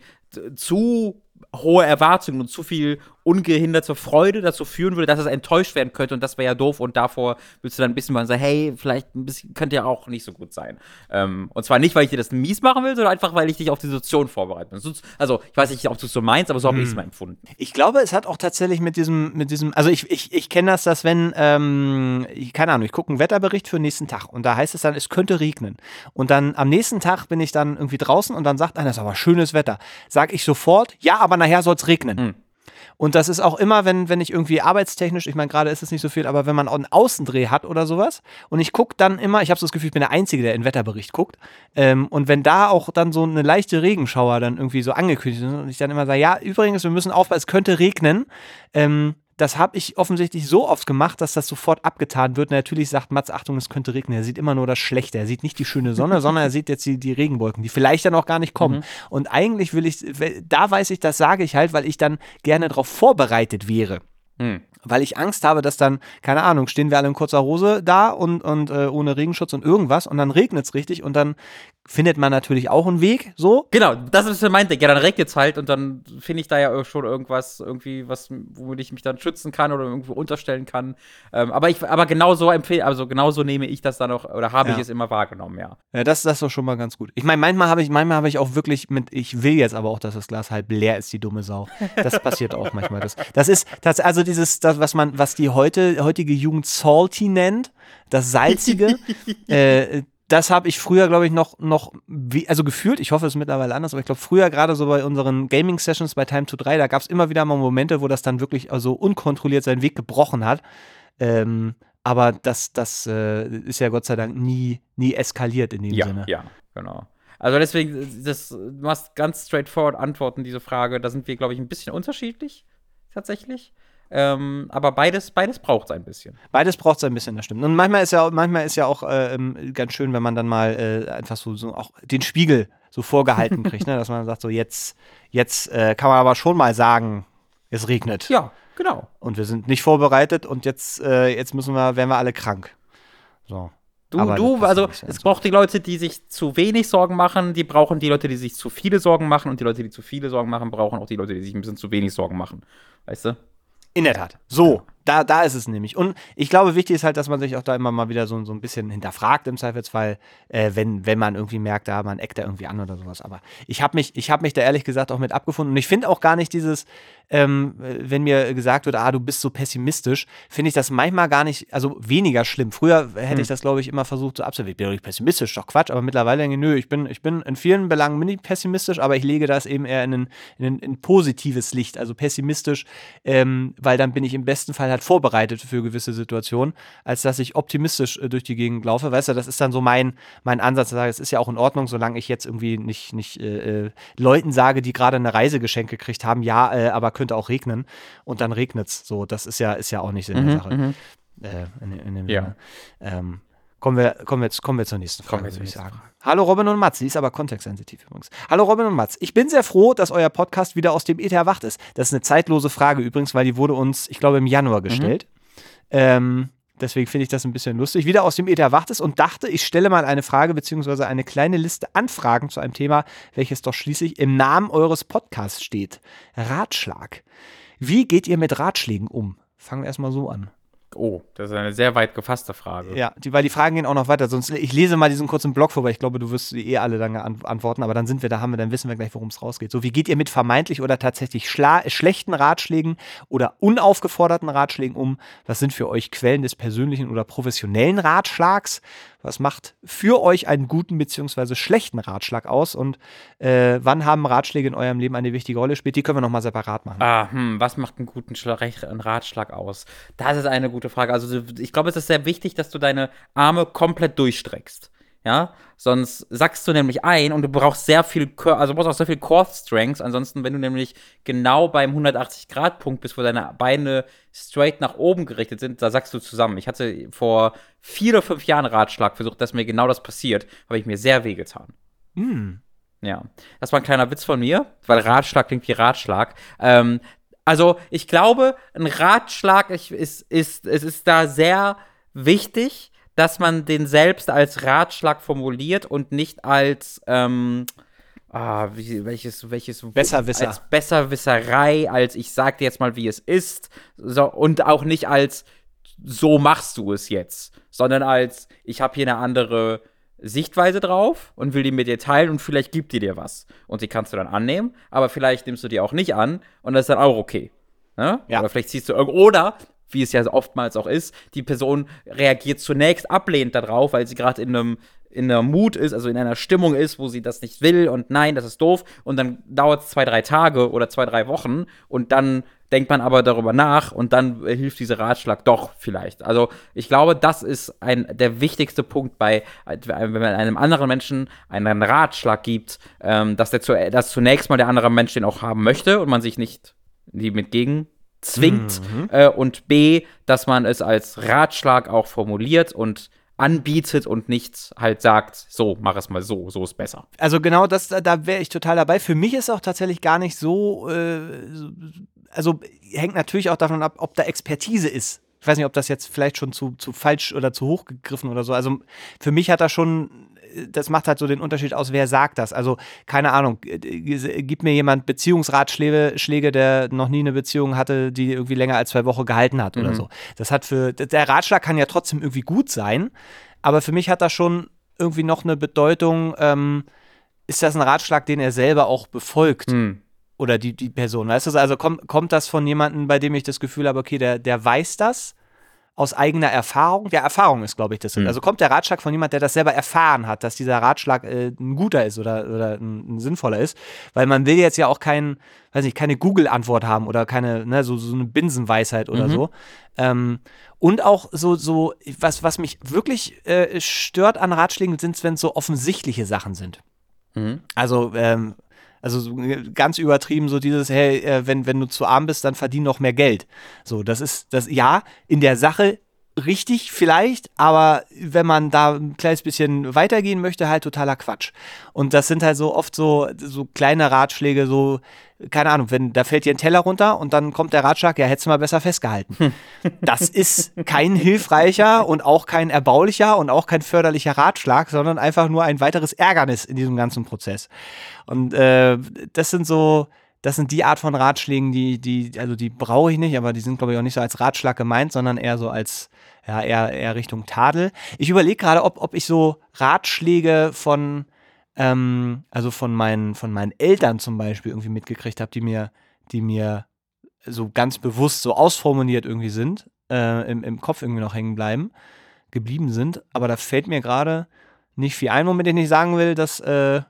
zu hohe Erwartungen und zu viel ungehinderte Freude dazu führen würde, dass es enttäuscht werden könnte und das wäre ja doof und davor willst du dann ein bisschen mal sagen, hey, vielleicht ein bisschen, könnte ja auch nicht so gut sein. Ähm, und zwar nicht, weil ich dir das mies machen will, sondern einfach, weil ich dich auf die Situation vorbereite. Also, ich weiß nicht, ob du es so meinst, aber so habe hm. ich es mal empfunden. Ich glaube, es hat auch tatsächlich mit diesem, mit diesem, also ich, ich, ich kenne das, dass wenn, ähm, ich, keine Ahnung, ich gucke einen Wetterbericht für den nächsten Tag und da heißt es dann, es könnte regnen. Und dann am nächsten Tag bin ich dann irgendwie draußen und dann sagt einer, das ist aber schönes Wetter. Sag ich sofort, ja, aber nachher soll es regnen. Hm. Und das ist auch immer, wenn, wenn ich irgendwie arbeitstechnisch, ich meine, gerade ist es nicht so viel, aber wenn man einen Außendreh hat oder sowas und ich gucke dann immer, ich habe so das Gefühl, ich bin der Einzige, der in Wetterbericht guckt. Ähm, und wenn da auch dann so eine leichte Regenschauer dann irgendwie so angekündigt ist und ich dann immer sage, ja, übrigens, wir müssen aufpassen, es könnte regnen, ähm, das habe ich offensichtlich so oft gemacht, dass das sofort abgetan wird. natürlich sagt Mats, Achtung, es könnte regnen. Er sieht immer nur das Schlechte. Er sieht nicht die schöne Sonne, sondern er sieht jetzt die, die Regenwolken, die vielleicht dann auch gar nicht kommen. Mhm. Und eigentlich will ich, da weiß ich, das sage ich halt, weil ich dann gerne darauf vorbereitet wäre. Mhm weil ich Angst habe, dass dann, keine Ahnung, stehen wir alle in kurzer Hose da und, und äh, ohne Regenschutz und irgendwas und dann regnet es richtig und dann findet man natürlich auch einen Weg, so. Genau, das ist mein Ding. Ja, dann regnet es halt und dann finde ich da ja schon irgendwas, irgendwie, was, womit ich mich dann schützen kann oder irgendwo unterstellen kann. Ähm, aber ich, aber genau so empfehle, also genau so nehme ich das dann auch, oder habe ja. ich es immer wahrgenommen, ja. Ja, das, das ist doch schon mal ganz gut. Ich meine, manchmal habe ich, manchmal habe ich auch wirklich mit, ich will jetzt aber auch, dass das Glas halb leer ist, die dumme Sau. Das passiert auch manchmal. Das, das ist, das, also dieses, das, was man, was die heute, heutige Jugend salty nennt, das Salzige, äh, das habe ich früher, glaube ich, noch, noch, wie, also gefühlt, ich hoffe, es ist mittlerweile anders, aber ich glaube, früher gerade so bei unseren Gaming-Sessions bei Time to 3, da gab es immer wieder mal Momente, wo das dann wirklich also unkontrolliert seinen Weg gebrochen hat. Ähm, aber das, das äh, ist ja Gott sei Dank nie, nie eskaliert in dem ja, Sinne. Ja, genau. Also deswegen, das, du machst ganz straightforward Antworten, diese Frage. Da sind wir, glaube ich, ein bisschen unterschiedlich, tatsächlich. Ähm, aber beides, beides braucht es ein bisschen. Beides braucht es ein bisschen, das stimmt. Und manchmal ist ja, manchmal ist ja auch äh, ähm, ganz schön, wenn man dann mal äh, einfach so, so auch den Spiegel so vorgehalten kriegt, ne? dass man sagt, so jetzt, jetzt äh, kann man aber schon mal sagen, es regnet. Ja, genau. Und wir sind nicht vorbereitet und jetzt, äh, jetzt müssen wir, werden wir alle krank. So. Du, aber du, also es braucht die Leute, die sich zu wenig Sorgen machen, die brauchen die Leute, die sich zu viele Sorgen machen und die Leute, die zu viele Sorgen machen, brauchen auch die Leute, die sich ein bisschen zu wenig Sorgen machen. Weißt du? In der Tat. So, da, da ist es nämlich. Und ich glaube, wichtig ist halt, dass man sich auch da immer mal wieder so, so ein bisschen hinterfragt im Zweifelsfall, äh, wenn, wenn man irgendwie merkt, da man eckt da irgendwie an oder sowas. Aber ich habe mich, hab mich da ehrlich gesagt auch mit abgefunden. Und ich finde auch gar nicht dieses, ähm, wenn mir gesagt wird, ah, du bist so pessimistisch, finde ich das manchmal gar nicht, also weniger schlimm. Früher hätte hm. ich das, glaube ich, immer versucht zu so absolvieren. Ich bin doch nicht pessimistisch, doch Quatsch. Aber mittlerweile denke ich, nö, ich bin, ich bin in vielen Belangen mini pessimistisch, aber ich lege das eben eher in ein, in ein, in ein positives Licht. Also pessimistisch, ähm, weil dann bin ich im besten Fall halt vorbereitet für für gewisse Situationen, als dass ich optimistisch äh, durch die Gegend laufe. Weißt du, das ist dann so mein, mein Ansatz. Ich sage, es ist ja auch in Ordnung, solange ich jetzt irgendwie nicht, nicht äh, äh Leuten sage, die gerade eine Reise geschenkt gekriegt haben, ja, äh, aber könnte auch regnen. Und dann regnet es. So, das ist ja, ist ja auch nicht Sinn der mhm, Sache. Mhm. Äh, in, in dem ja. Ähm, Kommen wir, kommen, wir, kommen wir zur nächsten Frage, würde ich sagen. Frage. Hallo Robin und Mats, die ist aber kontextsensitiv übrigens. Hallo Robin und Mats, ich bin sehr froh, dass euer Podcast wieder aus dem Ether erwacht ist. Das ist eine zeitlose Frage übrigens, weil die wurde uns, ich glaube, im Januar mhm. gestellt. Mhm. Ähm, deswegen finde ich das ein bisschen lustig. Wieder aus dem Ether erwacht ist und dachte, ich stelle mal eine Frage bzw. eine kleine Liste Anfragen zu einem Thema, welches doch schließlich im Namen eures Podcasts steht. Ratschlag. Wie geht ihr mit Ratschlägen um? Fangen wir erstmal so an. Oh, das ist eine sehr weit gefasste Frage. Ja, die, weil die Fragen gehen auch noch weiter. Sonst, ich lese mal diesen kurzen Blog vor, weil ich glaube, du wirst die eh alle dann antworten, aber dann sind wir da, haben wir, dann wissen wir gleich, worum es rausgeht. So, wie geht ihr mit vermeintlich oder tatsächlich schlechten Ratschlägen oder unaufgeforderten Ratschlägen um? Was sind für euch Quellen des persönlichen oder professionellen Ratschlags? Was macht für euch einen guten bzw. schlechten Ratschlag aus? Und äh, wann haben Ratschläge in eurem Leben eine wichtige Rolle gespielt? Die können wir nochmal separat machen. Ah, hm, was macht einen guten einen Ratschlag aus? Das ist eine gute Frage. Also ich glaube, es ist sehr wichtig, dass du deine Arme komplett durchstreckst. Ja, sonst sackst du nämlich ein und du brauchst sehr viel, also du brauchst auch sehr viel Core Strength. Ansonsten, wenn du nämlich genau beim 180-Grad-Punkt bist, wo deine Beine straight nach oben gerichtet sind, da sackst du zusammen. Ich hatte vor vier oder fünf Jahren Ratschlag versucht, dass mir genau das passiert, habe ich mir sehr wehgetan. Mm. Ja, das war ein kleiner Witz von mir, weil Ratschlag klingt wie Ratschlag. Ähm, also, ich glaube, ein Ratschlag ist, ist, ist, es ist da sehr wichtig, dass man den selbst als Ratschlag formuliert und nicht als ähm, ah, wie, welches, welches Besserwisser. als Besserwisserei, als ich sag dir jetzt mal, wie es ist, so, und auch nicht als so machst du es jetzt, sondern als ich habe hier eine andere Sichtweise drauf und will die mit dir teilen und vielleicht gibt die dir was. Und die kannst du dann annehmen, aber vielleicht nimmst du die auch nicht an und das ist dann auch okay. Ne? Ja. Oder vielleicht ziehst du irgendwo, oder wie es ja oftmals auch ist, die Person reagiert zunächst ablehnend darauf, weil sie gerade in einem in einer Mut ist, also in einer Stimmung ist, wo sie das nicht will und nein, das ist doof und dann dauert es zwei, drei Tage oder zwei, drei Wochen und dann denkt man aber darüber nach und dann äh, hilft dieser Ratschlag doch vielleicht. Also ich glaube, das ist ein, der wichtigste Punkt bei, wenn man einem anderen Menschen einen Ratschlag gibt, ähm, dass, der zu, dass zunächst mal der andere Mensch den auch haben möchte und man sich nicht die mit gegen zwingt mhm. äh, und B, dass man es als Ratschlag auch formuliert und anbietet und nicht halt sagt, so, mach es mal so, so ist besser. Also genau das, da wäre ich total dabei. Für mich ist auch tatsächlich gar nicht so, äh, also hängt natürlich auch davon ab, ob da Expertise ist. Ich weiß nicht, ob das jetzt vielleicht schon zu, zu falsch oder zu hoch gegriffen oder so. Also für mich hat das schon das macht halt so den Unterschied aus, wer sagt das. Also, keine Ahnung, gibt mir jemand Beziehungsratschläge, Schläge, der noch nie eine Beziehung hatte, die irgendwie länger als zwei Wochen gehalten hat mhm. oder so. Das hat für, der Ratschlag kann ja trotzdem irgendwie gut sein, aber für mich hat das schon irgendwie noch eine Bedeutung, ähm, ist das ein Ratschlag, den er selber auch befolgt? Mhm. Oder die, die Person, weißt du? Also kommt, kommt das von jemandem, bei dem ich das Gefühl habe, okay, der, der weiß das aus eigener Erfahrung. Ja, Erfahrung ist, glaube ich, das. Mhm. Also kommt der Ratschlag von jemand, der das selber erfahren hat, dass dieser Ratschlag äh, ein guter ist oder, oder ein, ein, sinnvoller ist. Weil man will jetzt ja auch kein, weiß nicht, keine Google-Antwort haben oder keine, ne, so, so eine Binsenweisheit oder mhm. so. Ähm, und auch so, so, was, was mich wirklich äh, stört an Ratschlägen sind, wenn es so offensichtliche Sachen sind. Mhm. Also, ähm, also so ganz übertrieben, so dieses, hey, äh, wenn, wenn du zu arm bist, dann verdien noch mehr Geld. So, das ist, das, ja, in der Sache richtig vielleicht, aber wenn man da ein kleines bisschen weitergehen möchte, halt totaler Quatsch. Und das sind halt so oft so, so kleine Ratschläge, so, keine Ahnung, wenn da fällt dir ein Teller runter und dann kommt der Ratschlag, ja, hättest du mal besser festgehalten. Hm. Das ist kein hilfreicher und auch kein erbaulicher und auch kein förderlicher Ratschlag, sondern einfach nur ein weiteres Ärgernis in diesem ganzen Prozess. Und äh, das sind so, das sind die Art von Ratschlägen, die, die, also die brauche ich nicht, aber die sind, glaube ich, auch nicht so als Ratschlag gemeint, sondern eher so als, ja, eher, eher Richtung Tadel. Ich überlege gerade, ob, ob ich so Ratschläge von, ähm, also von meinen, von meinen Eltern zum Beispiel irgendwie mitgekriegt habe, die mir, die mir so ganz bewusst so ausformuliert irgendwie sind, äh, im, im Kopf irgendwie noch hängen bleiben, geblieben sind. Aber da fällt mir gerade nicht viel ein, womit ich nicht sagen will, dass, äh,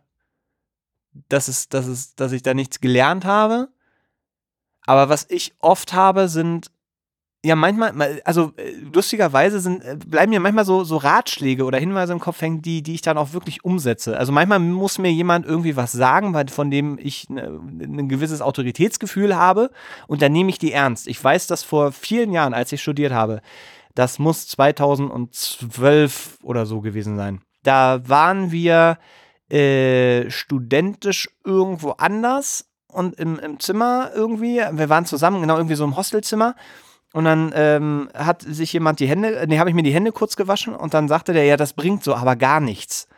dass, es, dass, es, dass ich da nichts gelernt habe. Aber was ich oft habe, sind ja, manchmal, also äh, lustigerweise sind, äh, bleiben mir manchmal so, so Ratschläge oder Hinweise im Kopf hängen, die, die ich dann auch wirklich umsetze. Also manchmal muss mir jemand irgendwie was sagen, von dem ich ne, ein gewisses Autoritätsgefühl habe und dann nehme ich die ernst. Ich weiß das vor vielen Jahren, als ich studiert habe. Das muss 2012 oder so gewesen sein. Da waren wir äh, studentisch irgendwo anders und im, im Zimmer irgendwie. Wir waren zusammen, genau irgendwie so im Hostelzimmer. Und dann ähm, hat sich jemand die Hände, nee, habe ich mir die Hände kurz gewaschen und dann sagte der, ja, das bringt so aber gar nichts.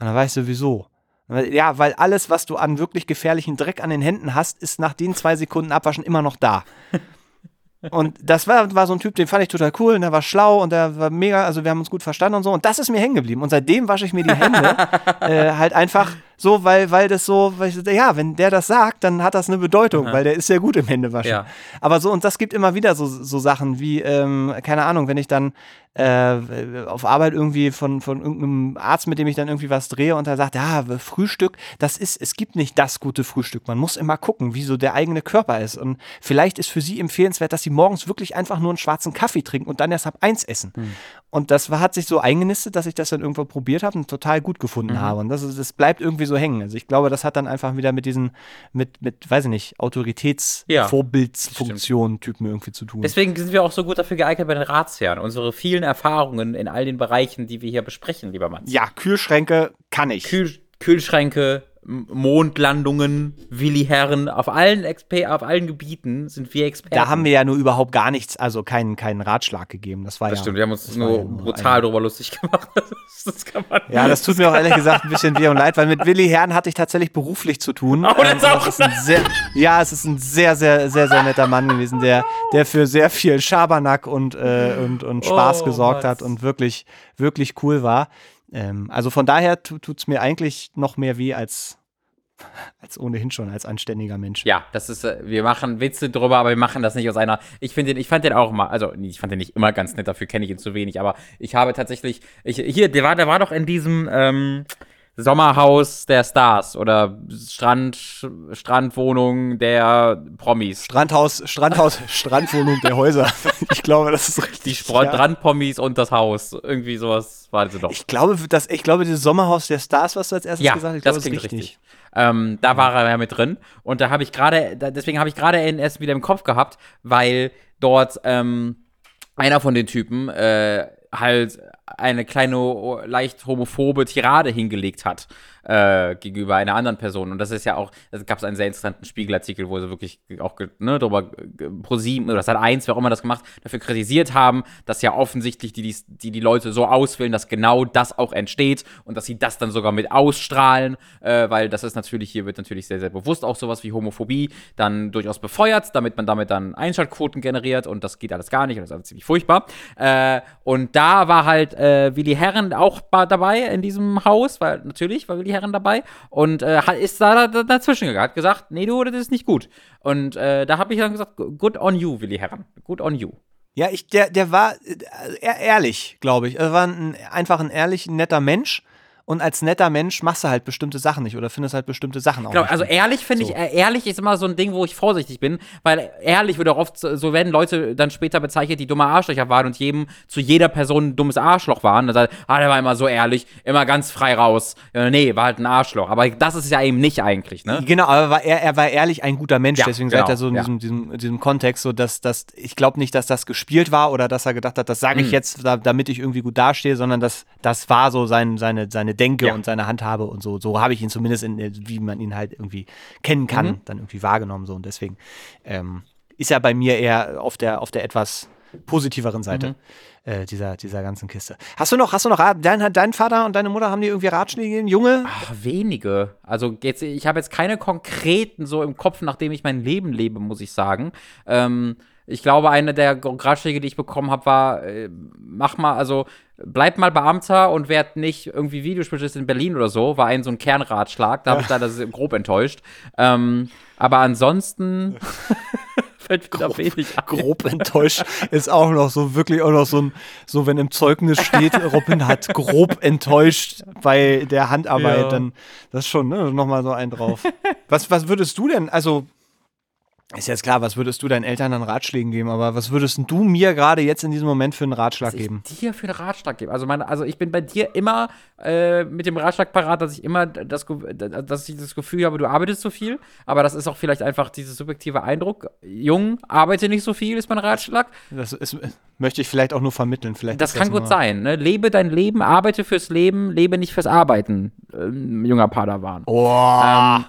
Und dann weißt du, wieso? Ja, weil alles, was du an wirklich gefährlichen Dreck an den Händen hast, ist nach den zwei Sekunden Abwaschen immer noch da. Und das war, war so ein Typ, den fand ich total cool und der war schlau und der war mega, also wir haben uns gut verstanden und so. Und das ist mir hängen geblieben. Und seitdem wasche ich mir die Hände äh, halt einfach so, weil, weil das so, weil ich, ja, wenn der das sagt, dann hat das eine Bedeutung, Aha. weil der ist sehr gut im Händewaschen. Ja. Aber so, und das gibt immer wieder so, so Sachen wie, ähm, keine Ahnung, wenn ich dann äh, auf Arbeit irgendwie von, von irgendeinem Arzt, mit dem ich dann irgendwie was drehe und er sagt, ja, Frühstück, das ist, es gibt nicht das gute Frühstück. Man muss immer gucken, wie so der eigene Körper ist. Und vielleicht ist für sie empfehlenswert, dass sie morgens wirklich einfach nur einen schwarzen Kaffee trinken und dann erst ab eins essen. Mhm. Und das war, hat sich so eingenistet, dass ich das dann irgendwo probiert habe und total gut gefunden mhm. habe. Und das, das bleibt irgendwie so hängen. Also ich glaube, das hat dann einfach wieder mit diesen, mit, mit weiß ich nicht, Autoritätsvorbildsfunktionen ja, Typen irgendwie zu tun. Deswegen sind wir auch so gut dafür geeignet bei den Ratsherren. Unsere vielen Erfahrungen in all den Bereichen, die wir hier besprechen, lieber Mann. Ja, Kühlschränke kann ich. Kühl Kühlschränke, Mondlandungen, Willi Herren, auf allen, XP, auf allen Gebieten sind wir Experten. Da haben wir ja nur überhaupt gar nichts, also keinen, keinen Ratschlag gegeben. Das war das ja. Stimmt, wir haben uns nur ja brutal drüber lustig gemacht. Das kann man ja, das tut mir auch ehrlich gesagt ein bisschen weh und leid, weil mit Willi Herren hatte ich tatsächlich beruflich zu tun. Oh, das, ähm, das ist sehr, ja, es ist ein sehr, sehr, sehr, sehr netter Mann gewesen, der, der für sehr viel Schabernack und, äh, und, und Spaß oh, gesorgt was. hat und wirklich, wirklich cool war. Ähm, also von daher tut es mir eigentlich noch mehr weh als, als ohnehin schon als anständiger Mensch. Ja, das ist, äh, wir machen Witze drüber, aber wir machen das nicht aus einer. Ich finde den, ich fand den auch immer, also ich fand den nicht immer ganz nett, dafür kenne ich ihn zu wenig, aber ich habe tatsächlich, ich, hier, der war, der war doch in diesem, ähm, Sommerhaus der Stars oder Strand, Strandwohnung der Promis. Strandhaus, Strandhaus, Strandwohnung der Häuser. Ich glaube, das ist richtig. Die Strandpromis und das Haus. Irgendwie sowas war das doch. Ich glaube, das, ich glaube, dieses Sommerhaus der Stars, was du als erstes ja, gesagt hast, ich das glaube, klingt ist richtig. Ähm, da war er ja mit drin. Und da habe ich gerade, deswegen habe ich gerade erst wieder im Kopf gehabt, weil dort ähm, einer von den Typen äh, halt eine kleine, o- leicht homophobe Tirade hingelegt hat äh, gegenüber einer anderen Person. Und das ist ja auch, da gab es einen sehr interessanten Spiegelartikel, wo sie wirklich auch ne, darüber ProSieben oder Sat 1, wer auch immer das gemacht, dafür kritisiert haben, dass ja offensichtlich die, die, die, die Leute so auswählen, dass genau das auch entsteht und dass sie das dann sogar mit ausstrahlen, äh, weil das ist natürlich, hier wird natürlich sehr, sehr bewusst auch sowas wie Homophobie dann durchaus befeuert, damit man damit dann Einschaltquoten generiert und das geht alles gar nicht und das ist alles ziemlich furchtbar. Äh, und da war halt äh, Willi Herren auch dabei in diesem Haus, weil natürlich war Willi Herren dabei und äh, ist da, da dazwischen gegangen, hat gesagt, nee, du, das ist nicht gut. Und äh, da habe ich dann gesagt, good on you, Willi Herren, good on you. Ja, ich, der, der war äh, ehrlich, glaube ich. Er war ein, einfach ein ehrlich, netter Mensch. Und als netter Mensch machst du halt bestimmte Sachen nicht oder findest halt bestimmte Sachen auch Genau, nicht. also ehrlich finde So. ich, äh, ehrlich ist immer so ein Ding, wo ich vorsichtig bin, weil ehrlich wird auch oft, so werden Leute dann später bezeichnet, die dumme Arschlöcher waren und jedem, zu jeder Person ein dummes Arschloch waren. Sagt, ah, der war immer so ehrlich, immer ganz frei raus. Ja, nee, war halt ein Arschloch. Aber das ist ja eben nicht eigentlich, ne? Genau, aber er, er war ehrlich ein guter Mensch, Ja, deswegen genau, seid er so in ja. diesem, diesem, diesem Kontext, so dass, dass ich glaube nicht, dass das gespielt war oder dass er gedacht hat, das sage ich Mhm. jetzt, da, damit ich irgendwie gut dastehe, sondern das, das war so sein, seine, seine Denke Ja. und seine Handhabe und so. So habe ich ihn zumindest, in, wie man ihn halt irgendwie kennen kann, Mhm. dann irgendwie wahrgenommen. So. Und deswegen ähm, ist er bei mir eher auf der, auf der etwas positiveren Seite. Mhm. äh, Dieser, dieser ganzen Kiste. Hast du noch, hast du noch, Rat- dein, dein Vater und deine Mutter haben die irgendwie Ratschläge gegeben? Junge? Ach, wenige. Also jetzt, ich habe jetzt keine konkreten so im Kopf, nachdem ich mein Leben lebe, muss ich sagen. Ähm, ich glaube, eine der Ratschläge, die ich bekommen habe, war, äh, mach mal, also bleib mal Beamter und werd nicht irgendwie Videospielist in Berlin oder so, war ein so ein Kernratschlag. Da habe ich leider sehr grob enttäuscht. Ähm, aber ansonsten fällt mir da wenig ein. grob enttäuscht ist auch noch so wirklich auch noch so ein, so wenn im Zeugnis steht, Robin hat grob enttäuscht bei der Handarbeit, Ja. dann das ist schon ne, nochmal so ein drauf. Was, was würdest du denn, also ist jetzt klar, was würdest du deinen Eltern an Ratschlägen geben, aber was würdest du mir gerade jetzt in diesem Moment für einen Ratschlag was geben? ich dir für einen Ratschlag gebe. Also, meine, also ich bin bei dir immer äh, mit dem Ratschlag parat, dass ich immer das, dass ich das Gefühl habe, du arbeitest zu viel. Aber das ist auch vielleicht einfach dieser subjektive Eindruck. Jung, arbeite nicht so viel, ist mein Ratschlag. Das ist, möchte ich vielleicht auch nur vermitteln. Vielleicht Das ist kann gut sein. Ne? Lebe dein Leben, arbeite fürs Leben, lebe nicht fürs Arbeiten, ähm, junger Padawan. Oh. Ähm,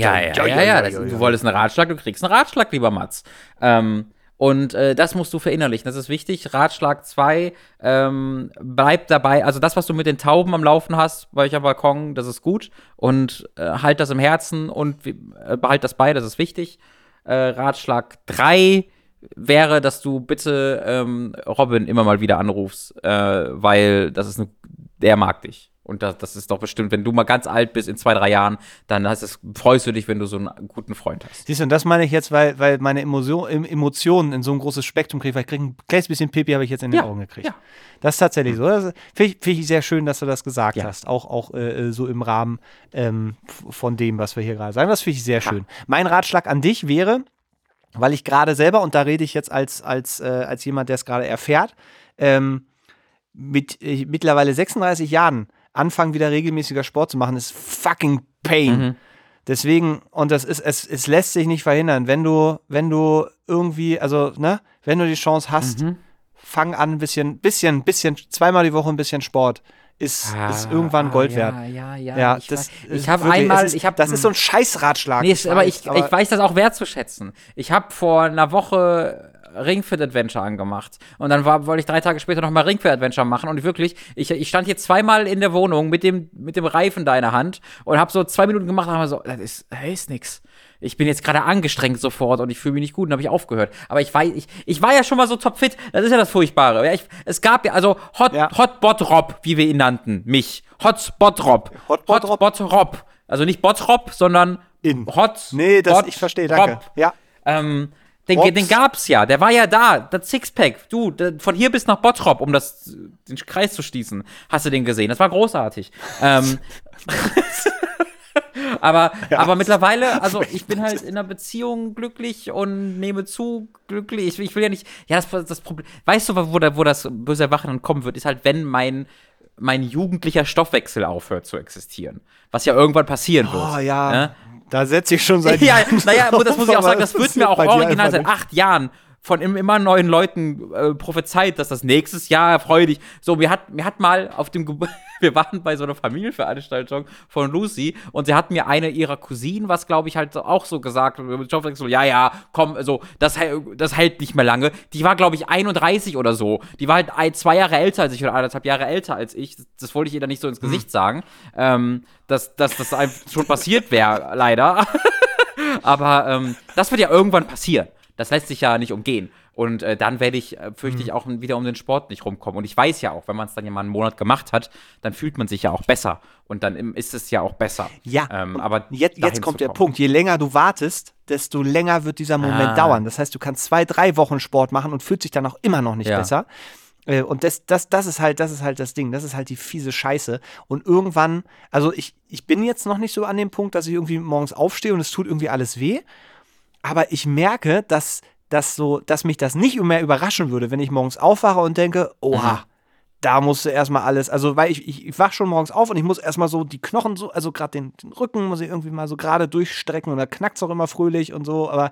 Ja, ja, ja, ja. Du wolltest einen Ratschlag, du kriegst einen Ratschlag, lieber Mats. Ähm, und äh, das musst du verinnerlichen. Das ist wichtig. Ratschlag 2, ähm, bleib dabei. Also das, was du mit den Tauben am Laufen hast, bei euch am Balkon, das ist gut. Und äh, halt das im Herzen und äh, behalt das bei, das ist wichtig. Äh, Ratschlag 3 wäre, dass du bitte ähm, Robin immer mal wieder anrufst, äh, weil das ist eine, der mag dich. Und das, das ist doch bestimmt, wenn du mal ganz alt bist in zwei, drei Jahren, dann hast es, freust du dich, wenn du so einen guten Freund hast. Siehst du, und das meine ich jetzt, weil, weil meine Emotion, em- Emotionen in so ein großes Spektrum kriege, weil ich kriege ein kleines bisschen Pipi habe ich jetzt in den Ja, Augen gekriegt. ja. Das ist tatsächlich so. Finde ich, find ich sehr schön, dass du das gesagt Ja. hast. Auch, auch äh, so im Rahmen ähm, von dem, was wir hier gerade sagen. Das finde ich sehr schön. Mein Ratschlag an dich wäre, weil ich gerade selber, und da rede ich jetzt als, als, äh, als jemand, der es gerade erfährt, ähm, mit äh, mittlerweile 36 Jahren anfangen, wieder regelmäßiger Sport zu machen, ist fucking pain. Mhm. Deswegen, und das ist, es, es lässt sich nicht verhindern, wenn du, wenn du irgendwie, also, ne, wenn du die Chance hast, Mhm. fang an, ein bisschen, bisschen, bisschen, zweimal die Woche ein bisschen Sport. Ist, ist irgendwann Gold ja, wert. Ja, ja, Ja, ich das ich habe einmal, ist, ich habe, das ist so ein Scheißratschlag. nee, ist, aber ich, ich weiß das auch wertzuschätzen. Ich habe vor einer Woche Ring Fit Adventure angemacht und dann war, wollte ich drei Tage später noch mal Ring Fit Adventure machen und wirklich, ich, ich stand hier zweimal in der Wohnung mit dem, mit dem Reifen da in der Hand und habe so zwei Minuten gemacht und habe so, das ist, das ist nix. Ich bin jetzt gerade angestrengt sofort und ich fühle mich nicht gut und habe ich aufgehört. Aber ich weiß, ich, ich war ja schon mal so topfit. Das ist ja das Furchtbare. Ja, ich, es gab ja, also Hot, Ja. Hotbot Rob, wie wir ihn nannten, mich. Hotspot Rob. Hotbot Rob? Hotbot Rob. Also nicht Bot Rob, sondern In. Hot. Nee, das, Bot ich verstehe, danke. Rob. Ja. Ähm, den, den gab's ja, der war ja da, das Sixpack. Du, von hier bis nach Bottrop, um das, den Kreis zu schließen, hast du den gesehen. Das war großartig. ähm, aber, ja. aber mittlerweile, also ich bin halt in einer Beziehung glücklich und nehme zu glücklich. Ich, ich will ja nicht, ja, das, das Problem, weißt du, wo, da, wo das böse Erwachen dann kommen wird, ist halt, wenn mein, mein jugendlicher Stoffwechsel aufhört zu existieren. Was ja irgendwann passieren wird. Oh ja. Ne? Da setze ich schon seit ja, naja, das muss ich auch sagen, das wird mir auch original seit acht Jahren von immer neuen Leuten äh, prophezeit, dass das nächstes Jahr freudig. So, mir hat, mir hat mal auf dem Ge wir waren bei so einer Familienveranstaltung von Lucy und sie hat mir eine ihrer Cousinen, was glaube ich halt auch so gesagt, so, ja, ja, komm, so, das, das hält nicht mehr lange. Die war, glaube ich, 31 oder so. Die war halt ein, zwei Jahre älter als ich oder anderthalb Jahre älter als ich. Das, das wollte ich ihr dann nicht so ins Gesicht hm. sagen, ähm, dass, dass das schon passiert wäre, leider. Aber ähm, das wird ja irgendwann passieren. Das lässt sich ja nicht umgehen. Und äh, dann werde ich, äh, fürchte ich, mhm. auch wieder um den Sport nicht rumkommen. Und ich weiß ja auch, wenn man es dann ja mal einen Monat gemacht hat, dann fühlt man sich ja auch besser. Und dann ist es ja auch besser. Ja, ähm, aber jetzt, jetzt kommt der Punkt. Je länger du wartest, desto länger wird dieser Moment ah. dauern. Das heißt, du kannst zwei, drei Wochen Sport machen und fühlt sich dann auch immer noch nicht ja. besser. Äh, und das, das, das ist halt, das ist halt das Ding. Das ist halt die fiese Scheiße. Und irgendwann, also ich, ich bin jetzt noch nicht so an dem Punkt, dass ich irgendwie morgens aufstehe und es tut irgendwie alles weh aber ich merke, dass, dass, so, dass mich das nicht mehr überraschen würde, wenn ich morgens aufwache und denke, oha, mhm. da musst du erstmal alles, also weil ich, ich, ich wach schon morgens auf und ich muss erstmal so die Knochen so, also gerade den, den, Rücken muss ich irgendwie mal so gerade durchstrecken und da knackt es auch immer fröhlich und so, aber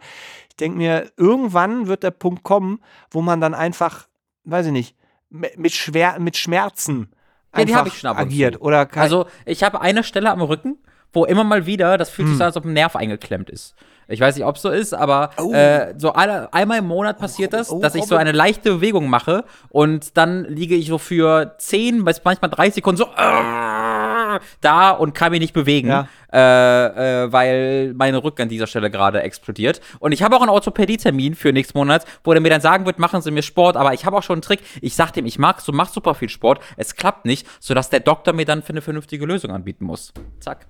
ich denke mir, irgendwann wird der Punkt kommen, wo man dann einfach, weiß ich nicht, mit, schwer, mit Schmerzen ja, die habe ich schon agiert. Oder also ich habe eine Stelle am Rücken, wo immer mal wieder, das fühlt sich hm. so, als ob ein Nerv eingeklemmt ist. Ich weiß nicht, ob es so ist, aber oh. äh, so alle, einmal im Monat passiert das, oh, dass ich so eine leichte Bewegung mache und dann liege ich so für 10 bis manchmal 30 Sekunden so äh, da und kann mich nicht bewegen, ja. äh, äh, weil meine Rücken an dieser Stelle gerade explodiert. Und ich habe auch einen Orthopädie-Termin für nächsten Monat, wo der mir dann sagen wird, machen Sie mir Sport, aber ich habe auch schon einen Trick. Ich sage dem, ich mag, du machst super viel Sport, es klappt nicht, sodass der Doktor mir dann für eine vernünftige Lösung anbieten muss. Zack.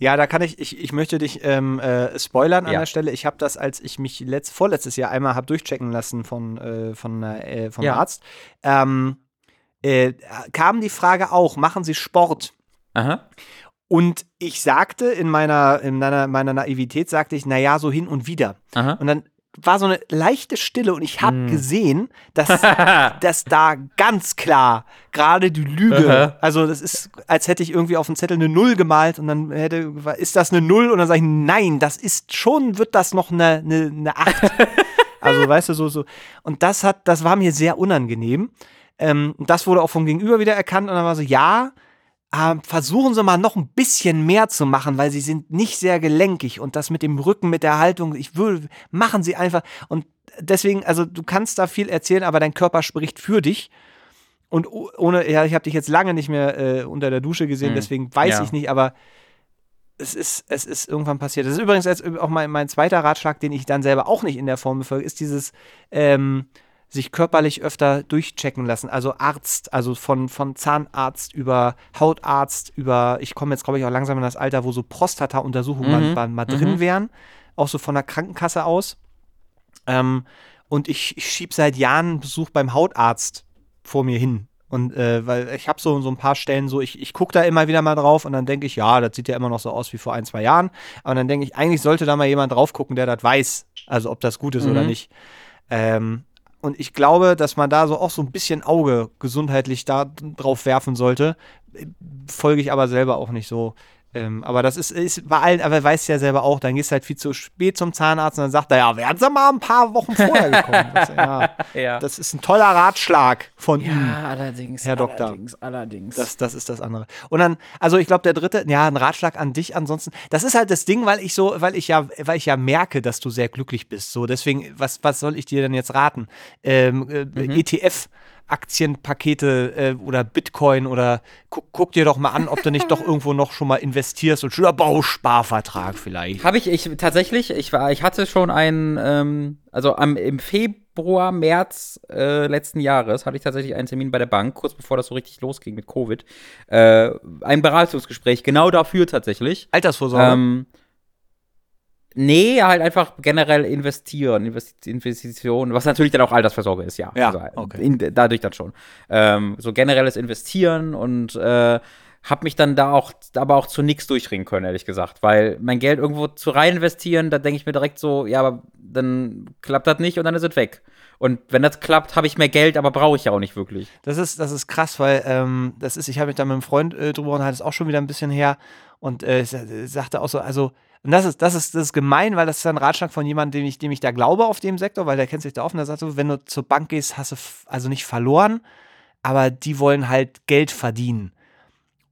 Ja, da kann ich, ich, ich möchte dich ähm, äh, spoilern an ja. der Stelle. Ich habe das, als ich mich letzt, vorletztes Jahr einmal habe durchchecken lassen von, äh, von, äh, vom ja. Arzt, ähm, äh, kam die Frage auch, machen Sie Sport? Aha. Und ich sagte in meiner, in meiner, meiner Naivität, sagte ich, naja, so hin und wieder. Aha. Und dann war so eine leichte Stille und ich habe mm. gesehen, dass, dass da ganz klar gerade die Lüge, -huh. also das ist, als hätte ich irgendwie auf dem Zettel eine Null gemalt und dann hätte, ist das eine Null und dann sage ich, nein, das ist schon, wird das noch eine, eine, eine Acht. also weißt du, so, so. Und das hat, das war mir sehr unangenehm. Ähm, das wurde auch vom Gegenüber wieder erkannt und dann war so, ja, äh, versuchen Sie mal noch ein bisschen mehr zu machen, weil Sie sind nicht sehr gelenkig und das mit dem Rücken, mit der Haltung, ich würde, machen Sie einfach. Und deswegen, also du kannst da viel erzählen, aber dein Körper spricht für dich. Und ohne, ja, ich habe dich jetzt lange nicht mehr äh, unter der Dusche gesehen, mhm. deswegen weiß ja. ich nicht, aber es ist, es ist irgendwann passiert. Das ist übrigens jetzt auch mein, mein zweiter Ratschlag, den ich dann selber auch nicht in der Form befolge, ist dieses, ähm, sich körperlich öfter durchchecken lassen. Also Arzt, also von, von Zahnarzt über Hautarzt, über, ich komme jetzt, glaube ich, auch langsam in das Alter, wo so Prostata-Untersuchungen mhm. mal, mal, drin mhm. wären, auch so von der Krankenkasse aus. Ähm, und ich, ich schiebe seit Jahren einen Besuch beim Hautarzt vor mir hin. Und äh, weil ich habe so, so ein paar Stellen so, ich, ich gucke da immer wieder mal drauf und dann denke ich, ja, das sieht ja immer noch so aus wie vor ein, zwei Jahren. Aber dann denke ich, eigentlich sollte da mal jemand drauf gucken, der das weiß. Also ob das gut ist mhm. oder nicht. Ähm, und ich glaube, dass man da so auch so ein bisschen Auge gesundheitlich da drauf werfen sollte. Folge ich aber selber auch nicht so. Ähm, aber das ist, ist bei allen, aber weiß ja selber auch, dann gehst du halt viel zu spät zum Zahnarzt und dann sagt er, ja, wären sie mal ein paar Wochen vorher gekommen. Das, ja, ja. das ist ein toller Ratschlag von ja, ihm. allerdings, Herr Doktor. Allerdings, allerdings. Das, das ist das andere. Und dann, also ich glaube, der dritte, ja, ein Ratschlag an dich ansonsten. Das ist halt das Ding, weil ich so, weil ich ja, weil ich ja merke, dass du sehr glücklich bist. So, deswegen, was, was soll ich dir denn jetzt raten? Ähm, äh, mhm. ETF Aktienpakete äh, oder Bitcoin oder guck, guck, dir doch mal an, ob du nicht doch irgendwo noch schon mal investierst und schöner Bausparvertrag vielleicht. Habe ich, ich tatsächlich, ich war, ich hatte schon einen, ähm, also am, im Februar, März äh, letzten Jahres hatte ich tatsächlich einen Termin bei der Bank, kurz bevor das so richtig losging mit Covid. Äh, ein Beratungsgespräch, genau dafür tatsächlich. Altersvorsorge. Ähm, Nee, halt einfach generell investieren, Investitionen, was natürlich dann auch Altersversorgung ist, ja. Ja, also, okay. in, dadurch dann schon. Ähm, so generelles Investieren und äh, habe mich dann da auch, aber auch zu nichts durchringen können, ehrlich gesagt. Weil mein Geld irgendwo zu rein investieren, da denke ich mir direkt so, ja, aber dann klappt das nicht und dann ist es weg. Und wenn das klappt, habe ich mehr Geld, aber brauche ich ja auch nicht wirklich. Das ist, das ist krass, weil ähm, das ist, ich habe mich da mit einem Freund äh, drüber und hat es auch schon wieder ein bisschen her und äh, sagte auch so, also, und das ist, das ist, das ist gemein, weil das ist ein Ratschlag von jemandem, dem ich, dem ich da glaube auf dem Sektor, weil der kennt sich da offen, der sagt so, wenn du zur Bank gehst, hast du also nicht verloren, aber die wollen halt Geld verdienen.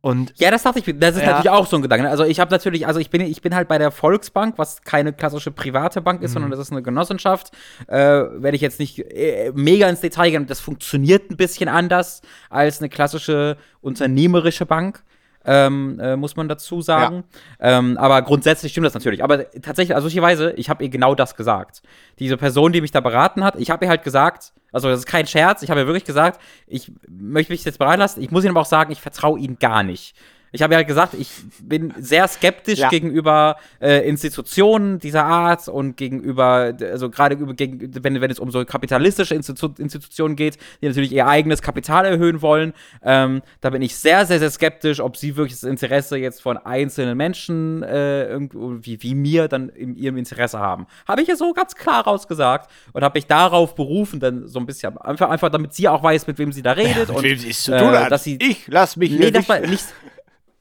Und ja, das dachte ich, das ist ja. natürlich auch so ein Gedanke. Also ich habe natürlich, also ich bin, ich bin halt bei der Volksbank, was keine klassische private Bank ist, mhm. sondern das ist eine Genossenschaft. Äh, Werde ich jetzt nicht äh, mega ins Detail gehen, das funktioniert ein bisschen anders als eine klassische unternehmerische Bank ähm, äh, muss man dazu sagen. Ja. Ähm, aber grundsätzlich stimmt das natürlich. Aber tatsächlich, also solcherweise, ich habe ihr genau das gesagt. Diese Person, die mich da beraten hat, ich habe ihr halt gesagt, also das ist kein Scherz, ich habe ihr wirklich gesagt, ich möchte mich jetzt beraten lassen. Ich muss ihnen aber auch sagen, ich vertraue ihnen gar nicht. Ich habe ja gesagt, ich bin sehr skeptisch ja. gegenüber äh, Institutionen dieser Art und gegenüber, also gerade gegen, wenn, wenn es um so kapitalistische Institu Institutionen geht, die natürlich ihr eigenes Kapital erhöhen wollen. Ähm, da bin ich sehr, sehr, sehr skeptisch, ob sie wirklich das Interesse jetzt von einzelnen Menschen äh, wie, wie mir dann in ihrem Interesse haben. Habe ich ja so ganz klar rausgesagt und habe mich darauf berufen, dann so ein bisschen, einfach, einfach damit sie auch weiß, mit wem sie da redet. Ja, und, wem sie es zu tun äh, hat. Dass sie, ich lass mich nee, das war nicht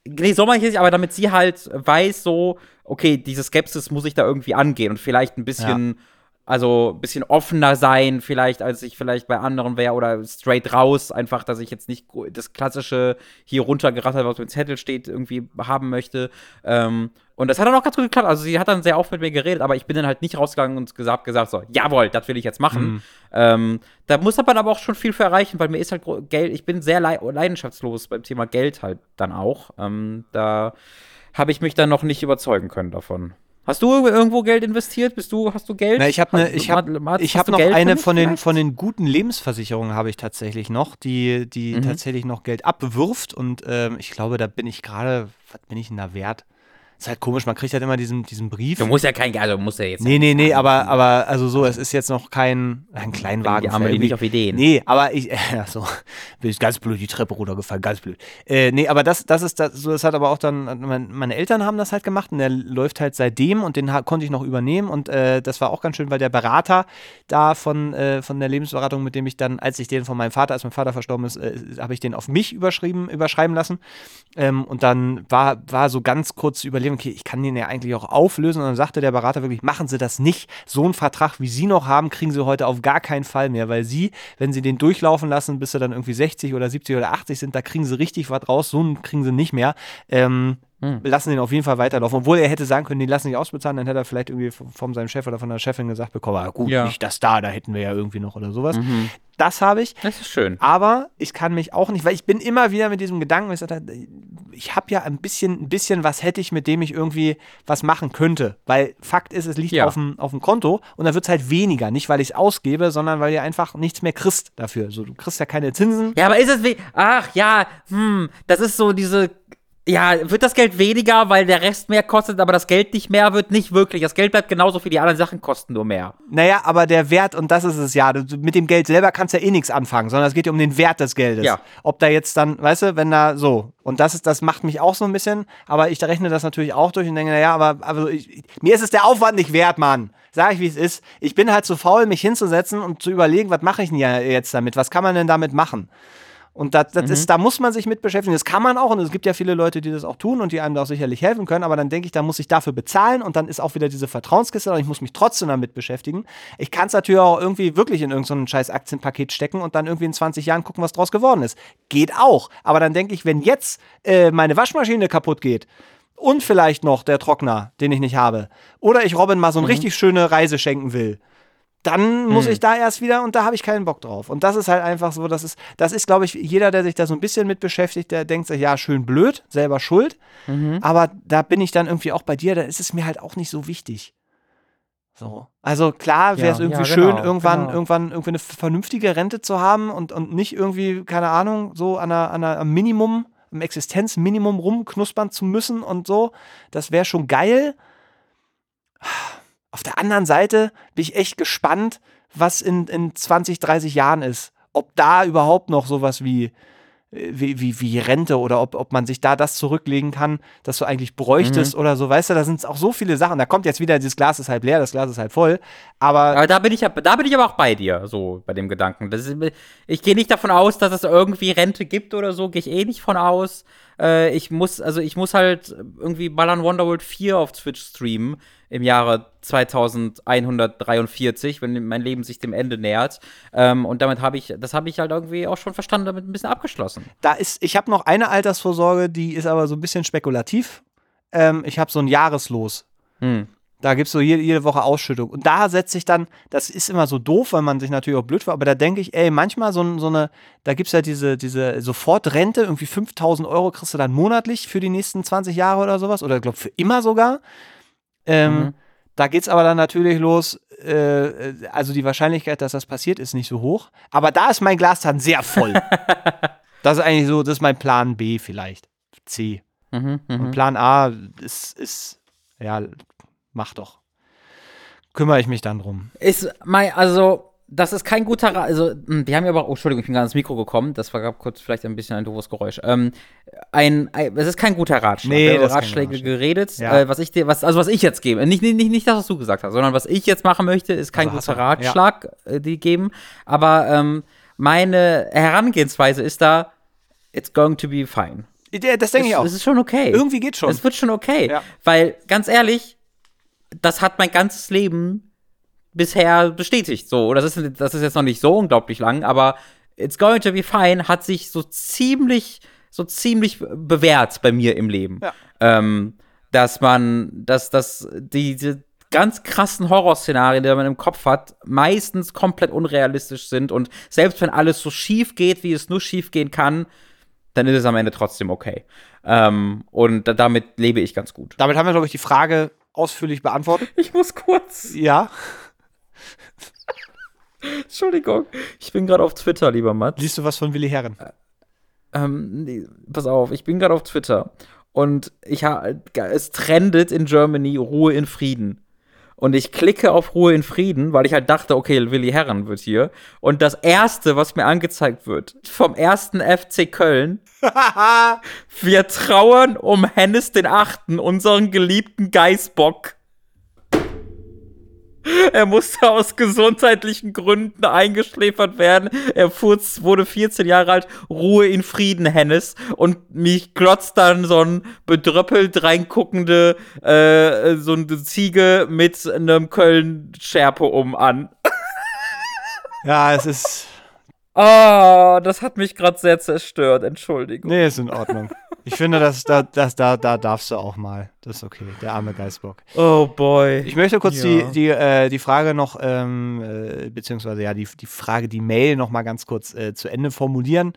nee, so mache ich nicht, aber damit sie halt weiß, so, okay, diese Skepsis muss ich da irgendwie angehen und vielleicht ein bisschen, ja. also ein bisschen offener sein, vielleicht, als ich vielleicht bei anderen wäre oder straight raus, einfach, dass ich jetzt nicht das klassische hier runtergerattert, was dem Zettel steht, irgendwie haben möchte. Ähm, und das hat dann auch ganz gut geklappt. Also sie hat dann sehr oft mit mir geredet, aber ich bin dann halt nicht rausgegangen und gesagt, gesagt so, jawohl, das will ich jetzt machen. Mhm. Ähm, da muss man aber auch schon viel für erreichen, weil mir ist halt Geld, ich bin sehr leidenschaftslos beim Thema Geld halt dann auch. Ähm, da habe ich mich dann noch nicht überzeugen können davon. Hast du irgendwo Geld investiert? Bist du, hast du Geld? Na, ich habe ne, ich hab, ich hab noch Geld eine von den, von den guten Lebensversicherungen habe ich tatsächlich noch, die, die mhm. tatsächlich noch Geld abwirft und ähm, ich glaube, da bin ich gerade, was bin ich denn da wert? Ist halt komisch, man kriegt halt immer diesen, diesen Brief. Du musst ja kein, also musst ja jetzt. Nee, nee, nee, aber, aber, also so, es ist jetzt noch kein, ein Kleinwagen. Haben nicht auf Ideen. Nee, aber ich, äh, so, bin ich ganz blöd, die Treppe runtergefallen, ganz blöd. Äh, nee, aber das, das ist, das, so, das hat aber auch dann, mein, meine Eltern haben das halt gemacht und der läuft halt seitdem und den konnte ich noch übernehmen und äh, das war auch ganz schön, weil der Berater da von, äh, von der Lebensberatung, mit dem ich dann, als ich den von meinem Vater, als mein Vater verstorben ist, äh, habe ich den auf mich überschrieben, überschreiben lassen. Ähm, und dann war, war so ganz kurz überlegen, okay, ich kann den ja eigentlich auch auflösen. Und dann sagte der Berater wirklich, machen Sie das nicht. So einen Vertrag, wie Sie noch haben, kriegen Sie heute auf gar keinen Fall mehr, weil Sie, wenn Sie den durchlaufen lassen, bis Sie dann irgendwie 60 oder 70 oder 80 sind, da kriegen Sie richtig was raus. So einen kriegen Sie nicht mehr. Ähm, hm. Lassen den auf jeden Fall weiterlaufen. Obwohl er hätte sagen können, den lassen nicht ausbezahlen, dann hätte er vielleicht irgendwie von seinem Chef oder von der Chefin gesagt bekommen, ah, gut, ja. nicht das da, da hätten wir ja irgendwie noch oder sowas. Mhm. Das habe ich. Das ist schön. Aber ich kann mich auch nicht, weil ich bin immer wieder mit diesem Gedanken, ich, ich habe ja ein bisschen, ein bisschen was hätte ich, mit dem ich irgendwie was machen könnte. Weil Fakt ist, es liegt ja. auf, dem, auf dem Konto und da wird es halt weniger. Nicht, weil ich es ausgebe, sondern weil ihr einfach nichts mehr kriegst dafür. So, du kriegst ja keine Zinsen. Ja, aber ist es wie. Ach ja, hm, das ist so diese ja, wird das Geld weniger, weil der Rest mehr kostet, aber das Geld nicht mehr wird? Nicht wirklich. Das Geld bleibt genauso viel, die anderen Sachen kosten nur mehr. Naja, aber der Wert, und das ist es ja, mit dem Geld selber kannst du ja eh nichts anfangen, sondern es geht ja um den Wert des Geldes. Ja. Ob da jetzt dann, weißt du, wenn da so. Und das ist, das macht mich auch so ein bisschen, aber ich rechne das natürlich auch durch und denke, naja, aber, aber ich, mir ist es der Aufwand nicht wert, Mann. Sag ich, wie es ist. Ich bin halt zu faul, mich hinzusetzen und zu überlegen, was mache ich denn jetzt damit? Was kann man denn damit machen? Und das, das mhm. ist, da muss man sich mit beschäftigen. Das kann man auch und es gibt ja viele Leute, die das auch tun und die einem da auch sicherlich helfen können. Aber dann denke ich, da muss ich dafür bezahlen und dann ist auch wieder diese Vertrauenskiste und ich muss mich trotzdem damit beschäftigen. Ich kann es natürlich auch irgendwie wirklich in irgendein scheiß Aktienpaket stecken und dann irgendwie in 20 Jahren gucken, was draus geworden ist. Geht auch. Aber dann denke ich, wenn jetzt äh, meine Waschmaschine kaputt geht, und vielleicht noch der Trockner, den ich nicht habe. Oder ich Robin mal so eine mhm. richtig schöne Reise schenken will dann muss hm. ich da erst wieder und da habe ich keinen Bock drauf. Und das ist halt einfach so, das ist, das ist, glaube ich, jeder, der sich da so ein bisschen mit beschäftigt, der denkt sich, ja, schön blöd, selber schuld. Mhm. Aber da bin ich dann irgendwie auch bei dir, da ist es mir halt auch nicht so wichtig. So. Also klar wäre es ja, irgendwie ja, genau, schön, irgendwann, genau. irgendwann irgendwie eine vernünftige Rente zu haben und, und nicht irgendwie, keine Ahnung, so an einer, an einer am Minimum, am Existenzminimum rumknuspern zu müssen und so. Das wäre schon geil. Auf der anderen Seite bin ich echt gespannt, was in, in 20, 30 Jahren ist. Ob da überhaupt noch sowas wie wie, wie, wie Rente oder ob, ob man sich da das zurücklegen kann, das du eigentlich bräuchtest mhm. oder so, weißt du, da sind auch so viele Sachen. Da kommt jetzt wieder, dieses Glas ist halb leer, das Glas ist halb voll. Aber, aber da bin ich da bin ich aber auch bei dir, so bei dem Gedanken. Ist, ich gehe nicht davon aus, dass es irgendwie Rente gibt oder so, gehe ich eh nicht von aus. Äh, ich muss, also ich muss halt irgendwie Ballern Wonderworld 4 auf Twitch streamen im Jahre 2143, wenn mein Leben sich dem Ende nähert. Ähm, und damit habe ich, das habe ich halt irgendwie auch schon verstanden, damit ein bisschen abgeschlossen. Da ist, ich habe noch eine Altersvorsorge, die ist aber so ein bisschen spekulativ. Ähm, ich habe so ein Jahreslos. Hm. Da gibt es so jede, jede, Woche Ausschüttung. Und da setze ich dann, das ist immer so doof, weil man sich natürlich auch blöd war, aber da denke ich, ey, manchmal so, so eine, da gibt es ja diese, diese Sofortrente, irgendwie 5000 Euro kriegst du dann monatlich für die nächsten 20 Jahre oder sowas, oder ich glaube für immer sogar. Ähm, mhm. Da geht es aber dann natürlich los, äh, also die Wahrscheinlichkeit, dass das passiert, ist nicht so hoch. Aber da ist mein Glas dann sehr voll. das ist eigentlich so, das ist mein Plan B vielleicht. C. Mhm, Und mhm. Plan A ist, ist, ja, mach doch. Kümmere ich mich dann drum. Ist mein, also das ist kein guter Rat. Also, hm, wir haben ja aber, oh, Entschuldigung, ich bin gerade ins Mikro gekommen. Das war gerade kurz vielleicht ein bisschen ein doofes Geräusch. Ähm, ein, ein, es ist kein guter Ratschlag. Nee, wir haben Ratschläge geredet. Ja. Äh, was ich dir, was, also was ich jetzt gebe, nicht, nicht, nicht, nicht das, was du gesagt hast, sondern was ich jetzt machen möchte, ist kein also guter Ratschlag, ja. äh, die geben. Aber ähm, meine Herangehensweise ist da, it's going to be fine. Das denke ich auch. Es ist schon okay. Irgendwie geht schon. Es wird schon okay. Ja. Weil, ganz ehrlich, das hat mein ganzes Leben bisher bestätigt. So, das ist, das ist jetzt noch nicht so unglaublich lang, aber It's Going to Be Fine hat sich so ziemlich, so ziemlich bewährt bei mir im Leben. Ja. Ähm, dass man, dass, dass diese ganz krassen Horrorszenarien, die man im Kopf hat, meistens komplett unrealistisch sind und selbst wenn alles so schief geht, wie es nur schief gehen kann, dann ist es am Ende trotzdem okay. Ähm, und damit lebe ich ganz gut. Damit haben wir, glaube ich, die Frage ausführlich beantwortet. Ich muss kurz. Ja. Entschuldigung. Ich bin gerade auf Twitter, lieber Matt. Liest du was von Willi Herren? Äh, ähm, nee, pass auf, ich bin gerade auf Twitter. Und ich es trendet in Germany Ruhe in Frieden. Und ich klicke auf Ruhe in Frieden, weil ich halt dachte, okay, Willi Herren wird hier. Und das erste, was mir angezeigt wird, vom ersten FC Köln. wir trauern um Hennes den Achten, unseren geliebten Geißbock. Er musste aus gesundheitlichen Gründen eingeschläfert werden. Er wurde 14 Jahre alt. Ruhe in Frieden, Hennes. Und mich glotzt dann so ein bedröppelt reinguckende, äh, so eine Ziege mit einem Köln-Schärpe um an. Ja, es ist. Oh, das hat mich gerade sehr zerstört. Entschuldigung. Nee, ist in Ordnung. Ich finde, das, da, das, da, da darfst du auch mal. Das ist okay, der arme Geißbock. Oh boy. Ich möchte kurz ja. die, die, äh, die Frage noch, ähm, äh, beziehungsweise ja, die, die Frage, die Mail noch mal ganz kurz äh, zu Ende formulieren.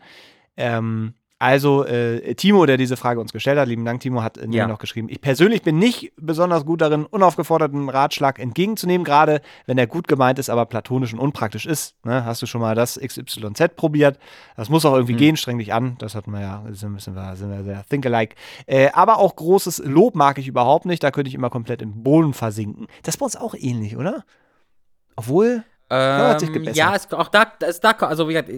Ähm, also, äh, Timo, der diese Frage uns gestellt hat, lieben Dank, Timo, hat ja. noch geschrieben, ich persönlich bin nicht besonders gut darin, unaufgeforderten Ratschlag entgegenzunehmen, gerade wenn er gut gemeint ist, aber platonisch und unpraktisch ist. Ne? Hast du schon mal das XYZ probiert? Das muss auch irgendwie mhm. gehen, streng dich an. Das hatten wir ja, sind, sind, wir, sind wir sehr think-alike. Äh, aber auch großes Lob mag ich überhaupt nicht, da könnte ich immer komplett im Boden versinken. Das ist bei uns auch ähnlich, oder? Obwohl, ähm, ja, es, auch da, ist da, also wie gesagt,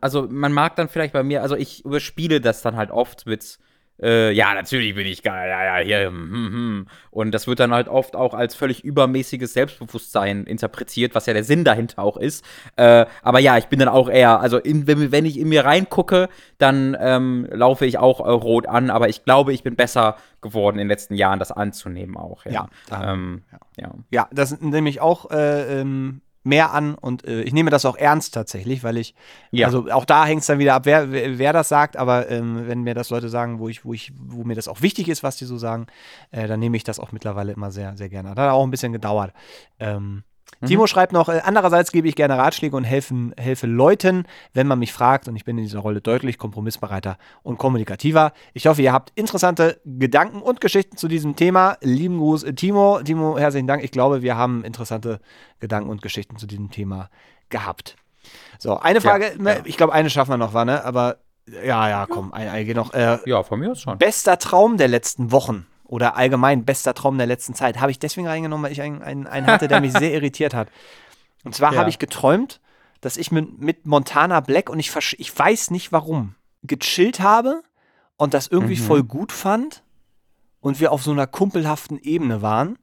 also man mag dann vielleicht bei mir, also ich überspiele das dann halt oft mit, äh, ja, natürlich bin ich geil, ja, ja, hier, hm, hm, hm. Und das wird dann halt oft auch als völlig übermäßiges Selbstbewusstsein interpretiert, was ja der Sinn dahinter auch ist. Äh, aber ja, ich bin dann auch eher, also in, wenn, wenn, ich in mir reingucke, dann ähm, laufe ich auch äh, rot an, aber ich glaube, ich bin besser geworden in den letzten Jahren, das anzunehmen auch. Ja, ja, ähm, ja. ja. ja das nehme ich auch äh, ähm mehr an und äh, ich nehme das auch ernst tatsächlich, weil ich, ja. also auch da hängt es dann wieder ab, wer, wer das sagt, aber ähm, wenn mir das Leute sagen, wo ich, wo ich, wo mir das auch wichtig ist, was die so sagen, äh, dann nehme ich das auch mittlerweile immer sehr, sehr gerne. Das hat auch ein bisschen gedauert. Ähm, Mhm. Timo schreibt noch, äh, andererseits gebe ich gerne Ratschläge und helfen, helfe Leuten, wenn man mich fragt. Und ich bin in dieser Rolle deutlich kompromissbereiter und kommunikativer. Ich hoffe, ihr habt interessante Gedanken und Geschichten zu diesem Thema. Lieben Gruß, äh, Timo. Timo, herzlichen Dank. Ich glaube, wir haben interessante Gedanken und Geschichten zu diesem Thema gehabt. So, eine Frage, ja, ja. ich glaube, eine schaffen wir noch, war, ne? Aber ja, ja, komm, eine, eine noch. Äh, ja, von mir aus schon. Bester Traum der letzten Wochen oder allgemein bester Traum der letzten Zeit. Habe ich deswegen reingenommen, weil ich einen, einen, einen hatte, der mich sehr irritiert hat. Und zwar ja. habe ich geträumt, dass ich mit, mit Montana Black und ich, ich weiß nicht warum. gechillt habe und das irgendwie Mhm. voll gut fand und wir auf so einer kumpelhaften Ebene waren.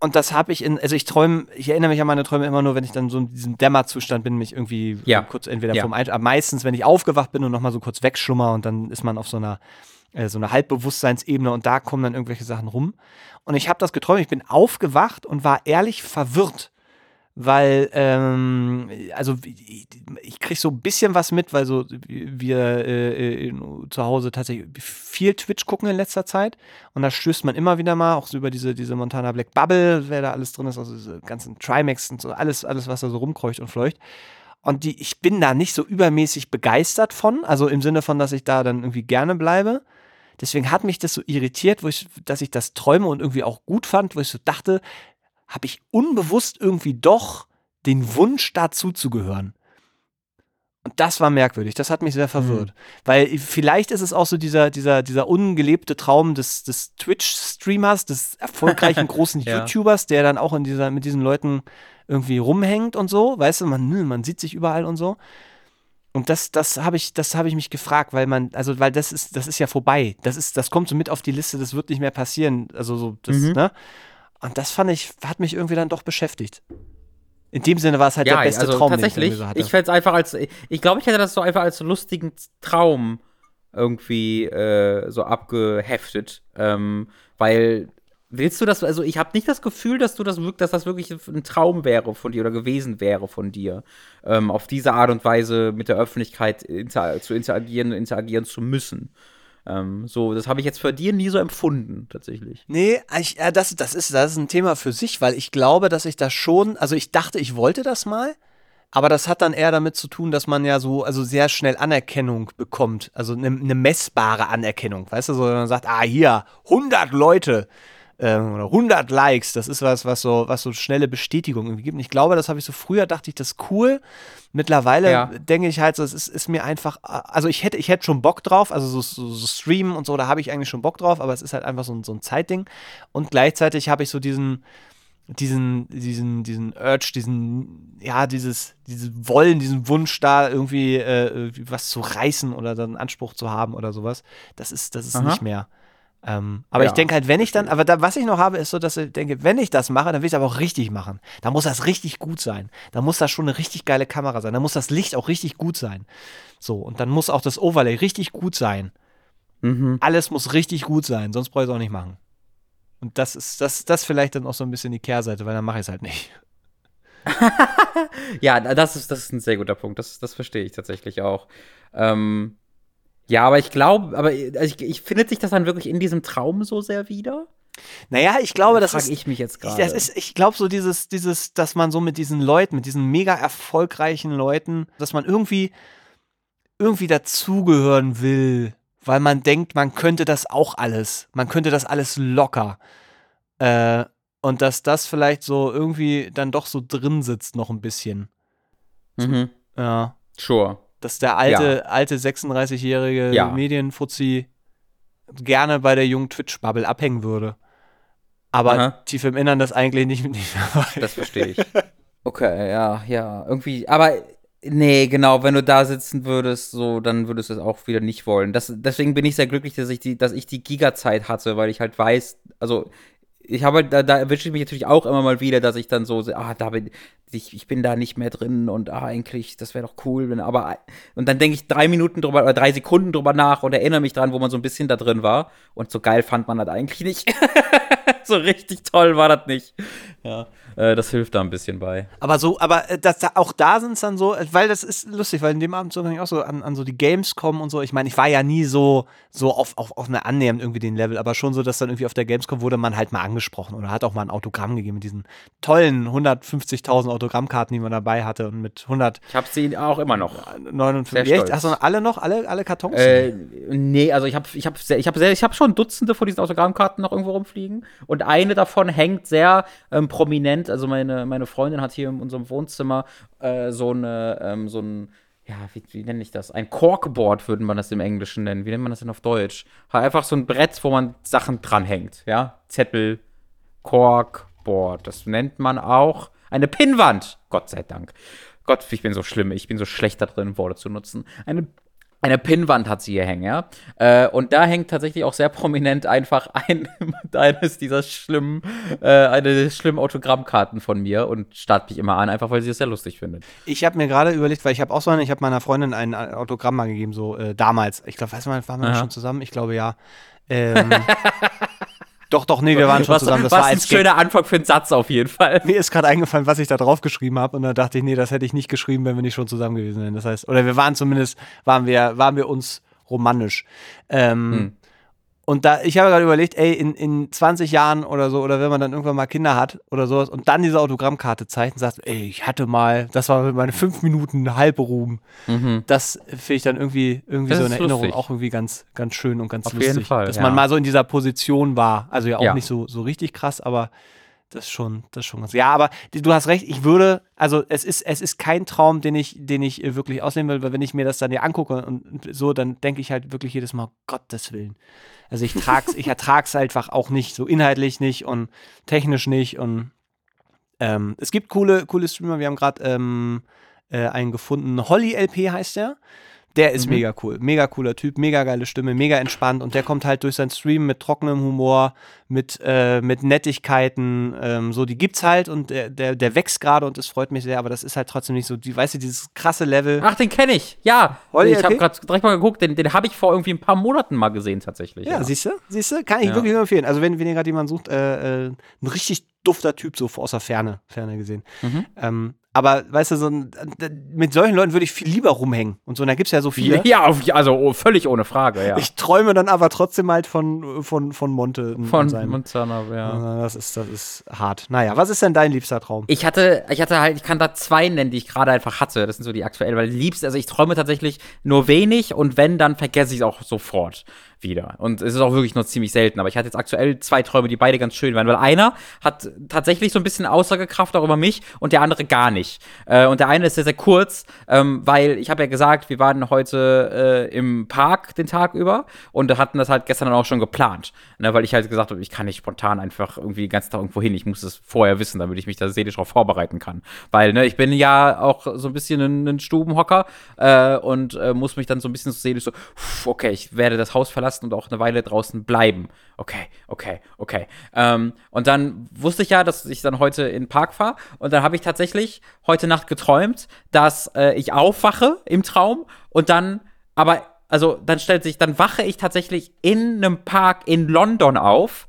Und das habe ich in, also ich träume, ich erinnere mich an meine Träume immer nur, wenn ich dann so in diesem Dämmerzustand bin, mich irgendwie Ja. kurz entweder Ja. vom Ein aber meistens, wenn ich aufgewacht bin und nochmal so kurz wegschlummer und dann ist man auf so einer, äh, so einer Halbbewusstseinsebene und da kommen dann irgendwelche Sachen rum. Und ich habe das geträumt, ich bin aufgewacht und war ehrlich verwirrt. Weil, ähm, also ich, ich kriege so ein bisschen was mit, weil so wir äh, in, zu Hause tatsächlich viel Twitch gucken in letzter Zeit. Und da stößt man immer wieder mal, auch so über diese, diese Montana Black Bubble, wer da alles drin ist, also diese ganzen Trimax und so, alles, alles, was da so rumkreucht und fleucht. Und die, ich bin da nicht so übermäßig begeistert von, also im Sinne von, dass ich da dann irgendwie gerne bleibe. Deswegen hat mich das so irritiert, ich, dass ich das träume und irgendwie auch gut fand, wo ich so dachte, habe ich unbewusst irgendwie doch den Wunsch dazu zu gehören. Und das war merkwürdig, das hat mich sehr verwirrt. Weil vielleicht ist es auch so dieser, dieser, dieser ungelebte Traum des, des Twitch-Streamers, des erfolgreichen großen Ja. YouTubers, der dann auch in dieser, mit diesen Leuten irgendwie rumhängt und so. Weißt du, man, man sieht sich überall und so. Und das, das habe ich, das habe ich mich gefragt, weil man, also, weil das ist, das ist ja vorbei. Das ist, das kommt so mit auf die Liste, das wird nicht mehr passieren. Also so, das, Mhm. ne? Und das fand ich, hat mich irgendwie dann doch beschäftigt. In dem Sinne war es halt der beste also Traum, tatsächlich. den ich so hatte. Ich fände es einfach als, ich glaube, ich hätte das so einfach als lustigen Traum irgendwie äh, so abgeheftet, ähm, weil willst du das? Also ich habe nicht das Gefühl, dass du das wirklich, dass das wirklich ein Traum wäre von dir oder gewesen wäre von dir, ähm, auf diese Art und Weise mit der Öffentlichkeit inter zu interagieren, interagieren zu müssen. Ähm, so, das habe ich jetzt für dir nie so empfunden, tatsächlich. Nee, ich, ja, das, das, ist, das ist ein Thema für sich, weil ich glaube, dass ich das schon, also ich dachte, ich wollte das mal, aber das hat dann eher damit zu tun, dass man ja so, also sehr schnell Anerkennung bekommt, also eine, eine messbare Anerkennung, weißt du, so, wenn man sagt, ah, hier, 100 Leute ähm, oder 100 Likes, das ist was, was so, was so schnelle Bestätigung irgendwie gibt. Und ich glaube, das habe ich so früher, dachte ich, das ist cool. Mittlerweile Ja. denke ich halt so, es ist, ist mir einfach, also ich hätte, ich hätte schon Bock drauf, also so, so, so streamen und so, da habe ich eigentlich schon Bock drauf, aber es ist halt einfach so, ein- so ein Zeitding. Und gleichzeitig habe ich so diesen, diesen, diesen, diesen Urge, diesen, ja, dieses, dieses Wollen, diesen Wunsch da irgendwie, äh, was zu reißen oder dann Anspruch zu haben oder sowas. Das ist, das ist Aha. nicht mehr. Ähm, aber Ja, ich denke halt, wenn ich dann, aber da, was ich noch habe, ist so, dass ich denke, wenn ich das mache, dann will ich es aber auch richtig machen. Da muss das richtig gut sein. Da muss das schon eine richtig geile Kamera sein. Da muss das Licht auch richtig gut sein. So, und dann muss auch das Overlay richtig gut sein. Mhm. Alles muss richtig gut sein, sonst brauche ich es auch nicht machen. Und das ist, das, das vielleicht dann auch so ein bisschen die Kehrseite, weil dann mache ich es halt nicht. Ja, das ist, das ist ein sehr guter Punkt. Das, das verstehe ich tatsächlich auch. Ähm, ja, aber ich glaube, aber also ich, ich findet sich das dann wirklich in diesem Traum so sehr wieder? Naja, ich glaube, das Frag ist, ich mich jetzt gerade. das ist, ich glaube so dieses, dieses, dass man so mit diesen Leuten, mit diesen mega erfolgreichen Leuten, dass man irgendwie, irgendwie dazugehören will, weil man denkt, man könnte das auch alles, man könnte das alles locker. Äh, und dass das vielleicht so irgendwie dann doch so drin sitzt noch ein bisschen. Mhm. Ja. Sure. Dass der alte, alte 36-jährige Ja. Medienfuzzi gerne bei der jungen Twitch-Bubble abhängen würde. Aber Aha. tief im Innern das eigentlich nicht, nicht mehr weiß. Das verstehe ich. Okay, ja, ja. Irgendwie, aber nee, genau, wenn du da sitzen würdest, so, dann würdest du es auch wieder nicht wollen. Das, deswegen bin ich sehr glücklich, dass ich die, dass ich die Giga-Zeit hatte, weil ich halt weiß, also ich habe halt, da, da erwische ich mich natürlich auch immer mal wieder, dass ich dann so, ah, da bin ich, ich bin da nicht mehr drin und ah, eigentlich, das wäre doch cool, wenn, aber und dann denke ich drei Minuten drüber oder drei Sekunden drüber nach und erinnere mich dran, wo man so ein bisschen da drin war und so geil fand man das eigentlich nicht. so richtig toll war das nicht. Ja, das hilft da ein bisschen bei. Aber so, aber äh, das, da, auch da sind es dann so, äh, weil das ist lustig, weil in dem Abend so ich auch so an, an so die Games kommen und so. Ich meine, ich war ja nie so, so auf, auf, auf eine annähernd irgendwie den Level, aber schon so, dass dann irgendwie auf der Gamescom wurde man halt mal angesprochen oder hat auch mal ein Autogramm gegeben mit diesen tollen 150.000 Autogrammkarten, die man dabei hatte und mit 159. Ich habe sie auch immer noch. Sehr Echt? stolz. Hast du noch alle noch? Alle, alle Kartons? Äh, nee, also ich habe ich hab sehr, ich hab sehr, ich hab schon Dutzende von diesen Autogrammkarten noch irgendwo rumfliegen. Und eine davon hängt sehr ähm, prominent. Also meine, meine Freundin hat hier in unserem Wohnzimmer äh, so eine, ähm, so ein, ja, wie, wie nenne ich das? Ein Corkboard würde man das im Englischen nennen. Wie nennt man das denn auf Deutsch? Einfach so ein Brett, wo man Sachen dranhängt. Ja, Zettel, Corkboard. Das nennt man auch eine Pinnwand. Gott sei Dank. Gott, ich bin so schlimm. Ich bin so schlecht da drin, Worte zu nutzen. Eine eine Pinnwand hat sie hier hängen, ja. Äh, und da hängt tatsächlich auch sehr prominent einfach ein, eines dieser schlimmen, äh, eine der schlimmen Autogrammkarten von mir und starrt mich immer an, einfach weil sie es sehr lustig findet. Ich habe mir gerade überlegt, weil ich habe auch so eine, ich habe meiner Freundin ein Autogramm mal gegeben, so äh, damals. Ich glaube, weißt du mal, waren wir Aha. schon zusammen? Ich glaube ja. Ähm, Doch, doch, nee, wir waren schon was, zusammen. Das was war ein schöner Anfang für einen Satz auf jeden Fall. Mir ist gerade eingefallen, was ich da drauf geschrieben habe und dann dachte ich, nee, das hätte ich nicht geschrieben, wenn wir nicht schon zusammen gewesen wären. Das heißt, oder wir waren zumindest, waren wir, waren wir uns romantisch. Ähm, hm. Und da, ich habe gerade überlegt, ey, in, in 20 Jahren oder so, oder wenn man dann irgendwann mal Kinder hat oder sowas und dann diese Autogrammkarte zeigt und sagt, ey, ich hatte mal, das war meine fünf Minuten Halberuhm. Mhm. Das finde ich dann irgendwie, irgendwie so in Erinnerung lustig. auch irgendwie ganz, ganz schön und ganz Auf lustig. Jeden Fall, dass ja. man mal so in dieser Position war. Also ja auch ja. nicht so, so richtig krass, aber das schon, das schon ganz. Ja, aber du hast recht, ich würde, also es ist, es ist kein Traum, den ich, den ich äh, wirklich ausleben will, weil wenn ich mir das dann ja angucke und so, dann denke ich halt wirklich jedes Mal, Gottes Willen. Also ich trag's, ich ertrag's einfach auch nicht, so inhaltlich nicht und technisch nicht. Und ähm, es gibt coole, coole Streamer, wir haben gerade ähm, äh, einen gefunden, Holly LP heißt der. Der ist mhm. mega cool. Mega cooler Typ, mega geile Stimme, mega entspannt. Und der kommt halt durch sein Stream mit trockenem Humor, mit, äh, mit Nettigkeiten. Ähm, so, die gibt's halt und der, der, der wächst gerade und das freut mich sehr, aber das ist halt trotzdem nicht so, die, weißt du, dieses krasse Level. Ach, den kenne ich, ja. Holly, ich habe gerade direkt mal geguckt, den, den habe ich vor irgendwie ein paar Monaten mal gesehen, tatsächlich. Ja, ja. siehst du? Siehst du? Kann ich ja. wirklich nur empfehlen. Also, wenn, wenn ihr gerade jemanden sucht, äh, äh, ein richtig dufter Typ, so aus der Ferne, Ferne gesehen. Mhm. Ähm, aber weißt du, so ein, mit solchen Leuten würde ich viel lieber rumhängen. Und so, und da gibt es ja so viele. Ja, also oh, völlig ohne Frage, ja. Ich träume dann aber trotzdem halt von, von, von Monte. Von Montana, ja. Das ist, das ist hart. Naja, was ist denn dein liebster Traum? Ich hatte, ich hatte halt, ich kann da zwei nennen, die ich gerade einfach hatte. Das sind so die aktuellen, weil liebst, also ich träume tatsächlich nur wenig und wenn, dann vergesse ich es auch sofort wieder. Und es ist auch wirklich nur ziemlich selten. Aber ich hatte jetzt aktuell zwei Träume, die beide ganz schön waren, weil einer hat tatsächlich so ein bisschen Aussagekraft auch über mich und der andere gar nicht. Äh, und der eine ist sehr, sehr kurz, ähm, weil ich habe ja gesagt, wir waren heute äh, im Park den Tag über und hatten das halt gestern auch schon geplant. Ne, weil ich halt gesagt habe, ich kann nicht spontan einfach irgendwie den ganzen Tag irgendwo hin. Ich muss es vorher wissen, damit ich mich da seelisch darauf vorbereiten kann. Weil, ne, ich bin ja auch so ein bisschen ein, ein Stubenhocker äh, und äh, muss mich dann so ein bisschen so seelisch so, okay, ich werde das Haus verlassen lassen und auch eine Weile draußen bleiben. Okay, okay, okay. Ähm, und dann wusste ich ja, dass ich dann heute in den Park fahre. Und dann habe ich tatsächlich heute Nacht geträumt, dass äh, ich aufwache im Traum und dann, aber, also dann stellt sich, dann wache ich tatsächlich in einem Park in London auf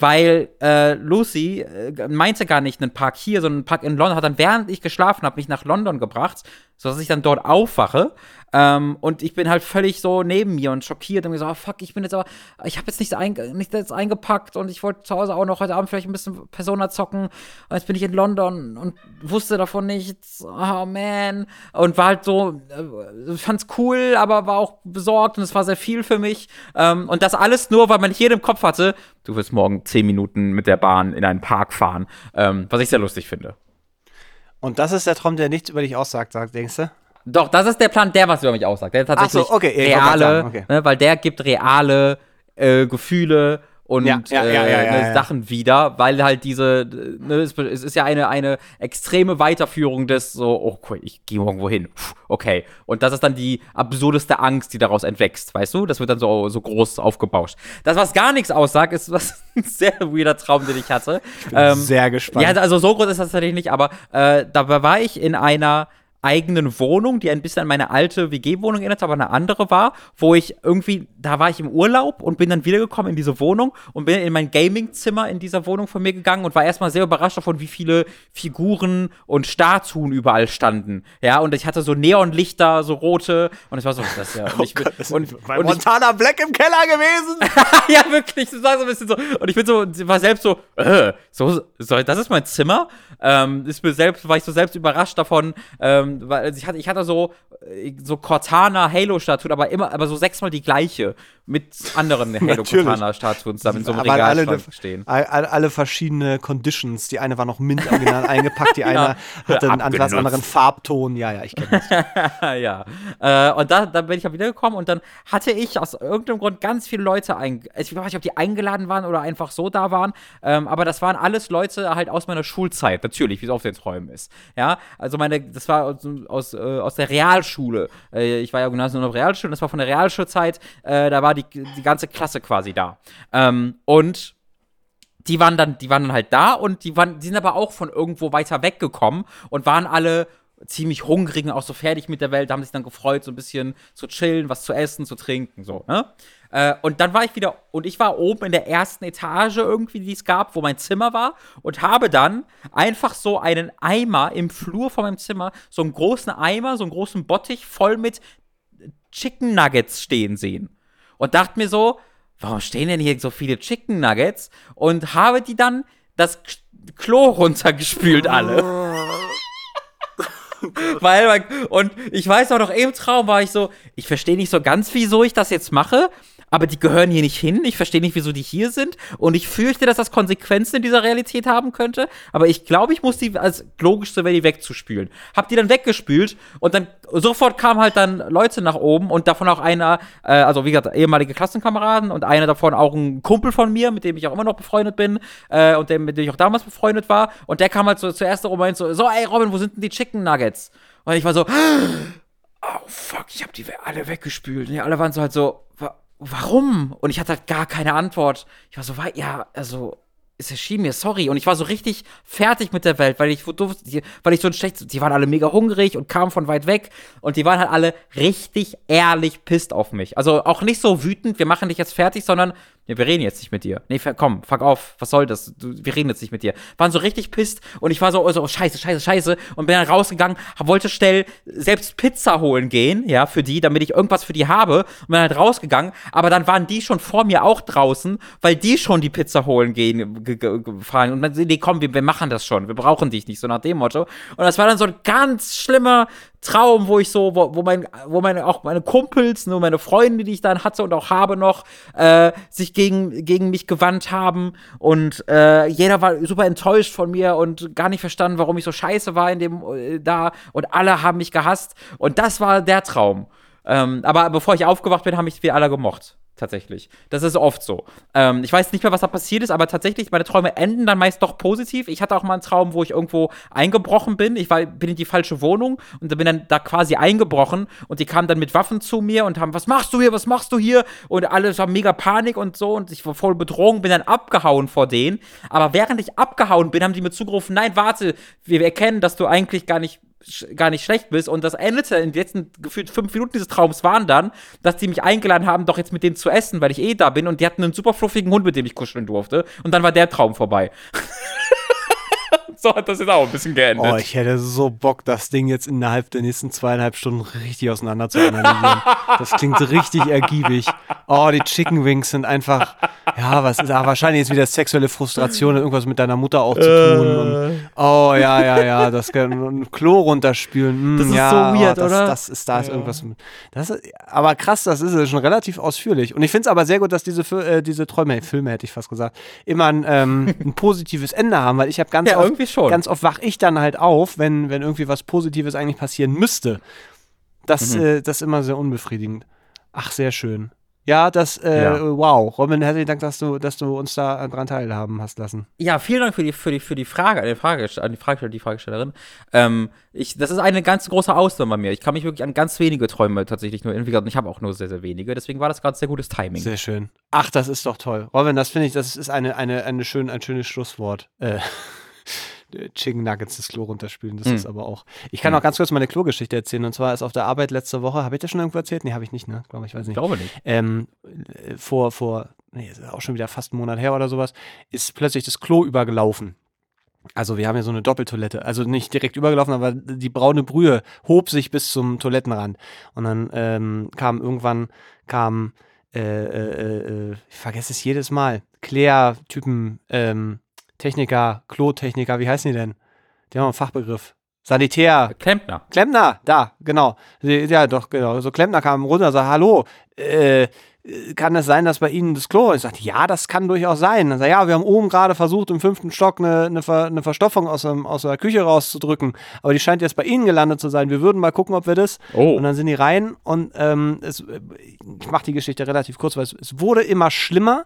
weil äh, Lucy äh, meinte gar nicht einen Park hier, sondern einen Park in London, hat dann, während ich geschlafen habe, mich nach London gebracht, sodass ich dann dort aufwache ähm, und ich bin halt völlig so neben mir und schockiert und gesagt, oh, fuck, ich bin jetzt aber, ich habe jetzt nichts, ein, nichts eingepackt und ich wollte zu Hause auch noch heute Abend vielleicht ein bisschen Persona zocken. Und jetzt bin ich in London und wusste davon nichts. Oh man. Und war halt so, äh, fand's cool, aber war auch besorgt und es war sehr viel für mich. Ähm, und das alles nur, weil man hier im Kopf hatte, du wirst morgen zehn Minuten mit der Bahn in einen Park fahren. Ähm, was ich sehr lustig finde. Und das ist der Traum, der nichts über dich aussagt, denkst du? Doch, das ist der Plan, der was über mich aussagt. Der tatsächlich so, okay, reale, okay. ne, weil der gibt reale äh, Gefühle und ja, ja, ja, äh, ne, Sachen wieder, weil halt diese, ne, es, es, ist ja eine, eine extreme Weiterführung des so, oh cool, ich gehe irgendwo hin, okay. Und das ist dann die absurdeste Angst, die daraus entwächst, weißt du? Das wird dann so, so groß aufgebauscht. Das, was gar nichts aussagt, ist was ein sehr weirder Traum, den ich hatte. Ich bin ähm, sehr gespannt. Ja, also so groß ist das tatsächlich nicht, aber äh, dabei war ich in einer eigenen Wohnung, die ein bisschen an meine alte WG-Wohnung erinnert, aber eine andere war, wo ich irgendwie, da war ich im Urlaub und bin dann wiedergekommen in diese Wohnung und bin in mein Gaming-Zimmer in dieser Wohnung von mir gegangen und war erstmal sehr überrascht davon, wie viele Figuren und Statuen überall standen. Ja, und ich hatte so Neonlichter, so rote und es war so, das ja. Und ich bin, oh und, bei und Montana ich, Black im Keller gewesen. ja, wirklich, das war so ein bisschen so. Und ich bin so, war selbst so, äh, so, so das ist mein Zimmer. Ähm, ist mir selbst, war ich so selbst überrascht davon, ähm, weil ich hatte, ich hatte so, äh, so Cortana Halo-Statuen, aber immer, aber so sechsmal die gleiche. Mit anderen Halo Cortana-Statuen zusammen in so einem Aber alle, Regalschrank stehen. alle, alle verschiedene Conditions. Die eine war noch mint original eingepackt, die eine hatte einen etwas anderen Farbton. Ja, ja, ich kenne das. ja. Äh, und da, dann bin ich ja wiedergekommen und dann hatte ich aus irgendeinem Grund ganz viele Leute eingeladen. Ich weiß nicht, ob die eingeladen waren oder einfach so da waren. Ähm, aber das waren alles Leute halt aus meiner Schulzeit, natürlich, wie es auf den Träumen ist. Ja, also meine, das war aus, aus, äh, aus der Realschule. Äh, ich war ja Gymnasium auf Realschule, das war von der Realschulzeit. Äh, da war die, die ganze Klasse quasi da. Ähm, und die waren dann, die waren dann halt da und die waren, die sind aber auch von irgendwo weiter weggekommen und waren alle ziemlich hungrig und auch so fertig mit der Welt, haben sich dann gefreut, so ein bisschen zu chillen, was zu essen, zu trinken, so, ne? Äh, und dann war ich wieder, und ich war oben in der ersten Etage irgendwie, die es gab, wo mein Zimmer war, und habe dann einfach so einen Eimer im Flur von meinem Zimmer, so einen großen Eimer, so einen großen Bottich voll mit Chicken Nuggets stehen sehen. Und dachte mir so, warum stehen denn hier so viele Chicken Nuggets? Und habe die dann das Klo runtergespült alle. Weil, und ich weiß auch noch, im Traum war ich so, ich verstehe nicht so ganz, wieso ich das jetzt mache, aber die gehören hier nicht hin. Ich verstehe nicht, wieso die hier sind. Und ich fürchte, dass das Konsequenzen in dieser Realität haben könnte. Aber ich glaube, ich muss die als logischste wäre, die wegzuspülen. Hab die dann weggespült und dann sofort kamen halt dann Leute nach oben und davon auch einer, äh, also wie gesagt, ehemalige Klassenkameraden und einer davon auch ein Kumpel von mir, mit dem ich auch immer noch befreundet bin äh, und dem, mit dem ich auch damals befreundet war. Und der kam halt so zuerst rum und so, so, ey Robin, wo sind denn die Chicken Nuggets? Und ich war so, oh fuck, ich hab die alle weggespült. Und die alle waren so halt so, warum? Und ich hatte halt gar keine Antwort. Ich war so, ja, also, es erschien mir, sorry. Und ich war so richtig fertig mit der Welt, weil ich, weil ich so ein schlechtes, die waren alle mega hungrig und kamen von weit weg. Und die waren halt alle richtig ehrlich pisst auf mich. Also auch nicht so wütend, wir machen dich jetzt fertig, sondern Nee, wir reden jetzt nicht mit dir. Nee, komm, fuck auf, was soll das? Du, wir reden jetzt nicht mit dir. Waren so richtig pisst und ich war so, so, oh, scheiße, scheiße, scheiße und bin dann rausgegangen, wollte schnell selbst Pizza holen gehen, ja, für die, damit ich irgendwas für die habe und bin halt rausgegangen, aber dann waren die schon vor mir auch draußen, weil die schon die Pizza holen gehen, gefahren und dann, nee, komm, wir, wir machen das schon, wir brauchen dich nicht, so nach dem Motto. Und das war dann so ein ganz schlimmer Traum, wo ich so, wo, wo mein, wo meine, auch meine Kumpels, nur meine Freunde, die ich dann hatte und auch habe noch, äh, sich gegen, gegen mich gewandt haben. Und äh, jeder war super enttäuscht von mir und gar nicht verstanden, warum ich so scheiße war in dem, äh, da. Und alle haben mich gehasst. Und das war der Traum. Ähm, aber bevor ich aufgewacht bin, haben mich wir alle gemocht tatsächlich. Das ist oft so. Ähm, ich weiß nicht mehr, was da passiert ist, aber tatsächlich, meine Träume enden dann meist doch positiv. Ich hatte auch mal einen Traum, wo ich irgendwo eingebrochen bin. Ich war, bin in die falsche Wohnung und bin dann da quasi eingebrochen und die kamen dann mit Waffen zu mir und haben, was machst du hier, was machst du hier? Und alle haben mega Panik und so und ich war voll Bedrohung, bin dann abgehauen vor denen. Aber während ich abgehauen bin, haben die mir zugerufen, nein, warte, wir erkennen, dass du eigentlich gar nicht gar nicht schlecht bist. Und das endete in den letzten gefühlt fünf Minuten dieses Traums waren dann, dass die mich eingeladen haben, doch jetzt mit denen zu essen, weil ich eh da bin. Und die hatten einen super fluffigen Hund, mit dem ich kuscheln durfte. Und dann war der Traum vorbei. so hat das jetzt auch ein bisschen geändert. Oh, ich hätte so Bock, das Ding jetzt innerhalb der nächsten zweieinhalb Stunden richtig auseinander zu analysieren. das klingt richtig ergiebig. Oh, die Chicken Wings sind einfach, ja, was ist, ah, wahrscheinlich jetzt wieder sexuelle Frustration, irgendwas mit deiner Mutter auch zu tun. Und, äh. oh, ja, ja, ja, das ein Klo runterspülen. Mm, das ist ja, so weird, oh, das, oder? Das ist, da ist ja. irgendwas. Das ist, aber krass, das ist schon relativ ausführlich. Und ich finde es aber sehr gut, dass diese, äh, diese Träume, Filme hätte ich fast gesagt, immer ein, ähm, ein positives Ende haben, weil ich habe ganz ja, oft schon. Ganz oft wach ich dann halt auf, wenn, wenn irgendwie was Positives eigentlich passieren müsste. Das, mhm. äh, das ist immer sehr unbefriedigend. Ach, sehr schön. Ja, das, äh, ja. wow. Robin, herzlichen Dank, dass du, dass du uns da dran teilhaben hast lassen. Ja, vielen Dank für die, für die, für die Frage, die Frage, an die Fragesteller, die Fragestellerin. Ähm, ich, das ist eine ganz große Ausnahme bei mir. Ich kann mich wirklich an ganz wenige Träume tatsächlich nur entwickeln. Ich habe auch nur sehr, sehr wenige. Deswegen war das gerade sehr gutes Timing. Sehr schön. Ach, das ist doch toll. Robin, das finde ich, das ist eine, eine, eine schön, ein schönes Schlusswort. Äh. Chicken Nuggets das Klo runterspülen. Das mhm. ist aber auch. Ich kann mhm. auch ganz kurz meine Klogeschichte erzählen. Und zwar ist auf der Arbeit letzte Woche, habe ich das schon irgendwo erzählt? Nee, habe ich nicht, ne? Glaube ich, weiß nicht. Ich glaube nicht. Ähm, vor, vor, nee, ist auch schon wieder fast einen Monat her oder sowas, ist plötzlich das Klo übergelaufen. Also wir haben ja so eine Doppeltoilette, also nicht direkt übergelaufen, aber die braune Brühe hob sich bis zum Toilettenrand. Und dann ähm, kam irgendwann, kam, äh, äh, äh, ich vergesse es jedes Mal, Klär-Typen, ähm, Techniker, Klotechniker, wie heißen die denn? Die haben einen Fachbegriff. Sanitär. Klempner. Klempner, da, genau. Ja, doch, genau. So Klempner kam runter und sagte, hallo, äh, kann es sein, dass bei Ihnen das Klo? Ich sagte, ja, das kann durchaus sein. Dann sagt, ja, wir haben oben gerade versucht, im fünften Stock eine, eine, Ver, eine Verstopfung aus, dem, aus der Küche rauszudrücken, aber die scheint jetzt bei Ihnen gelandet zu sein. Wir würden mal gucken, ob wir das. Oh. Und dann sind die rein und ähm, es, ich mache die Geschichte relativ kurz, weil es, es wurde immer schlimmer.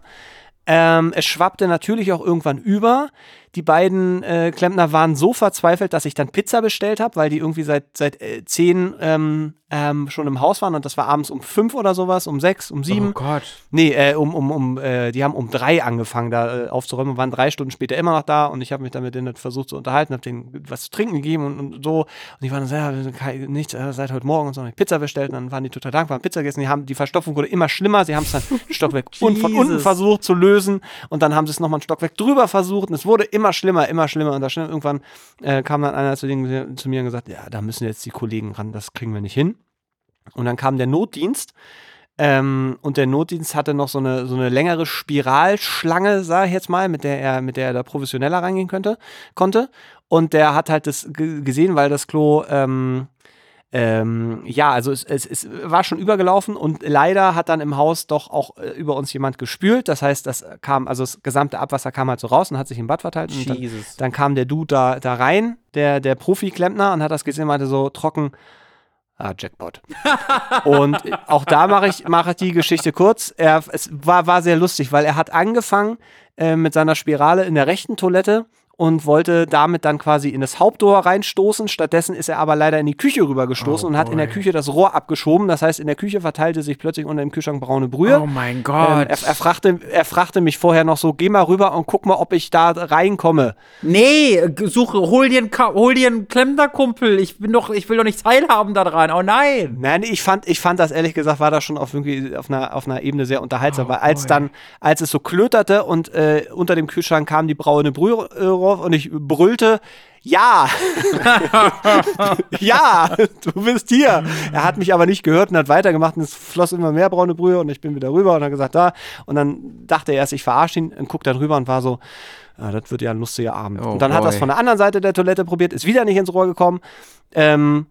Ähm, es schwappte natürlich auch irgendwann über. Die beiden äh, Klempner waren so verzweifelt, dass ich dann Pizza bestellt habe, weil die irgendwie seit, seit äh, zehn ähm, ähm, schon im Haus waren und das war abends um fünf oder sowas, um sechs, um sieben. Oh Gott. Nee, äh, um, um, um, äh, die haben um drei angefangen, da äh, aufzuräumen, waren drei Stunden später immer noch da und ich habe mich dann mit denen versucht zu unterhalten, habe denen was zu trinken gegeben und, und so. Und die waren dann so, ja, nichts, seit heute Morgen und so, ich Pizza bestellt und dann waren die total dankbar, haben Pizza gegessen. Die, haben, die Verstopfung wurde immer schlimmer, sie haben es dann Stockwerk un von unten versucht zu lösen und dann haben sie es nochmal ein Stockwerk drüber versucht und es wurde immer schlimmer, immer schlimmer und da schnell, irgendwann äh, kam dann einer zu, denen, zu mir und gesagt, ja, da müssen jetzt die Kollegen ran, das kriegen wir nicht hin. Und dann kam der Notdienst. Ähm, und der Notdienst hatte noch so eine, so eine längere Spiralschlange, sage ich jetzt mal, mit der er, mit der er da professioneller reingehen könnte, konnte. Und der hat halt das gesehen, weil das Klo, ähm, ähm, ja, also es, es, es, war schon übergelaufen und leider hat dann im Haus doch auch äh, über uns jemand gespült. Das heißt, das kam, also das gesamte Abwasser kam halt so raus und hat sich im Bad verteilt. Und dann, dann, kam der Dude da, da rein, der, der Profi-Klempner, und hat das gesehen, meinte so trocken, Ah, Jackpot. und auch da mache ich, mach ich die Geschichte kurz. Er, es war, war sehr lustig, weil er hat angefangen äh, mit seiner Spirale in der rechten Toilette und wollte damit dann quasi in das Haupttor reinstoßen. Stattdessen ist er aber leider in die Küche rübergestoßen oh und hat in der Küche das Rohr abgeschoben. Das heißt, in der Küche verteilte sich plötzlich unter dem Kühlschrank braune Brühe. Oh mein Gott. Ähm, er, er, fragte, er fragte mich vorher noch so, geh mal rüber und guck mal, ob ich da reinkomme. Nee, suche, hol dir einen, hol dir einen Klemmnerkumpel. Ich bin doch, ich will doch nicht teilhaben daran. Oh nein. Nein, ich fand, ich fand das ehrlich gesagt, war das schon auf, irgendwie auf, einer, auf einer Ebene sehr unterhaltsam, oh, weil als boy. dann, als es so klöterte und äh, unter dem Kühlschrank kam die braune Brühe äh, und ich brüllte, ja, ja, du bist hier. Er hat mich aber nicht gehört und hat weitergemacht und es floss immer mehr braune Brühe und ich bin wieder rüber und hat gesagt, da. Und dann dachte er erst, ich verarsche ihn und guckt dann rüber und war so, ja, das wird ja ein lustiger Abend. Oh und dann boy. hat er es von der anderen Seite der Toilette probiert, ist wieder nicht ins Rohr gekommen. Ähm,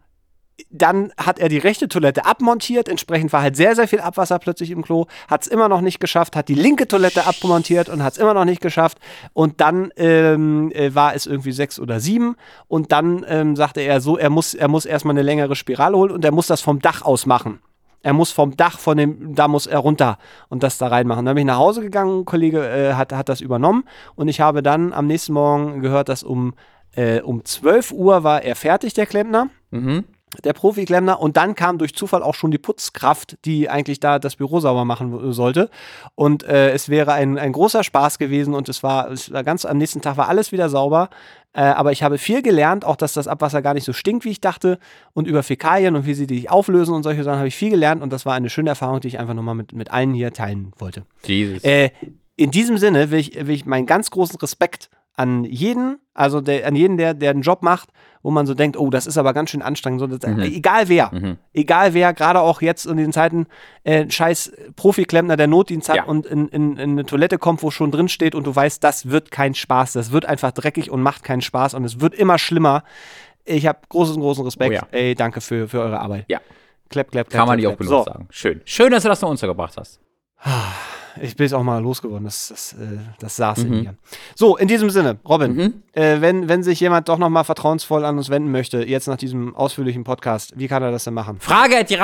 dann hat er die rechte Toilette abmontiert, entsprechend war halt sehr, sehr viel Abwasser plötzlich im Klo, hat es immer noch nicht geschafft, hat die linke Toilette abmontiert und hat es immer noch nicht geschafft. Und dann ähm, äh, war es irgendwie sechs oder sieben und dann ähm, sagte er so, er muss, er muss erstmal eine längere Spirale holen und er muss das vom Dach aus machen. Er muss vom Dach von dem, da muss er runter und das da reinmachen. Dann bin ich nach Hause gegangen, ein Kollege äh, hat, hat das übernommen und ich habe dann am nächsten Morgen gehört, dass um, äh, um 12 Uhr war er fertig, der Klempner. Mhm der Profi-Klempner und dann kam durch Zufall auch schon die Putzkraft, die eigentlich da das Büro sauber machen sollte. Und äh, es wäre ein, ein großer Spaß gewesen und es war, es war ganz am nächsten Tag war alles wieder sauber. Äh, aber ich habe viel gelernt, auch dass das Abwasser gar nicht so stinkt, wie ich dachte. Und über Fäkalien und wie sie die auflösen und solche Sachen habe ich viel gelernt und das war eine schöne Erfahrung, die ich einfach nochmal mit, mit allen hier teilen wollte. Jesus. Äh, in diesem Sinne will ich, will ich meinen ganz großen Respekt an jeden, also der, an jeden, der, der einen Job macht, wo man so denkt, oh, das ist aber ganz schön anstrengend. So, das, mhm. Egal wer, mhm. egal wer, gerade auch jetzt in den Zeiten, äh, scheiß Profi-Klempner, der Notdienst hat ja. und in, in, in, eine Toilette kommt, wo schon drin steht und du weißt, das wird kein Spaß, das wird einfach dreckig und macht keinen Spaß und es wird immer schlimmer. Ich habe großen, großen Respekt. Oh ja. Ey, danke für, für eure Arbeit. Ja. Klepp, klepp, klepp. Kann man nicht auch genug so. sagen. Schön. Schön, dass du das noch untergebracht hast. ich bin jetzt auch mal losgeworden. Das, das, äh, das saß mhm. in mir. So, in diesem Sinne, Robin, mhm. äh, wenn, wenn sich jemand doch noch mal vertrauensvoll an uns wenden möchte, jetzt nach diesem ausführlichen Podcast, wie kann er das denn machen? Frage at die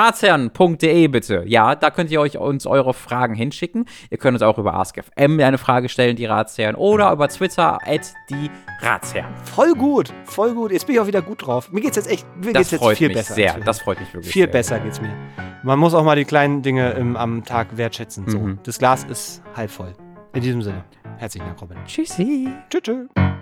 bitte. Ja, da könnt ihr euch uns eure Fragen hinschicken. Ihr könnt uns auch über AskFM eine Frage stellen, die Ratsherren, oder über Twitter at die Ratsherren. Voll gut, voll gut. Jetzt bin ich auch wieder gut drauf. Mir geht's jetzt echt mir das geht's jetzt viel besser. Sehr, das freut mich wirklich. Viel sehr. besser geht's mir. Man muss auch mal die kleinen Dinge im, am Tag wertschätzen. So. Mhm. Das Glas ist halb voll. In diesem Sinne, herzlichen Dank, Robin. Tschüssi. Tschüss. tschüss.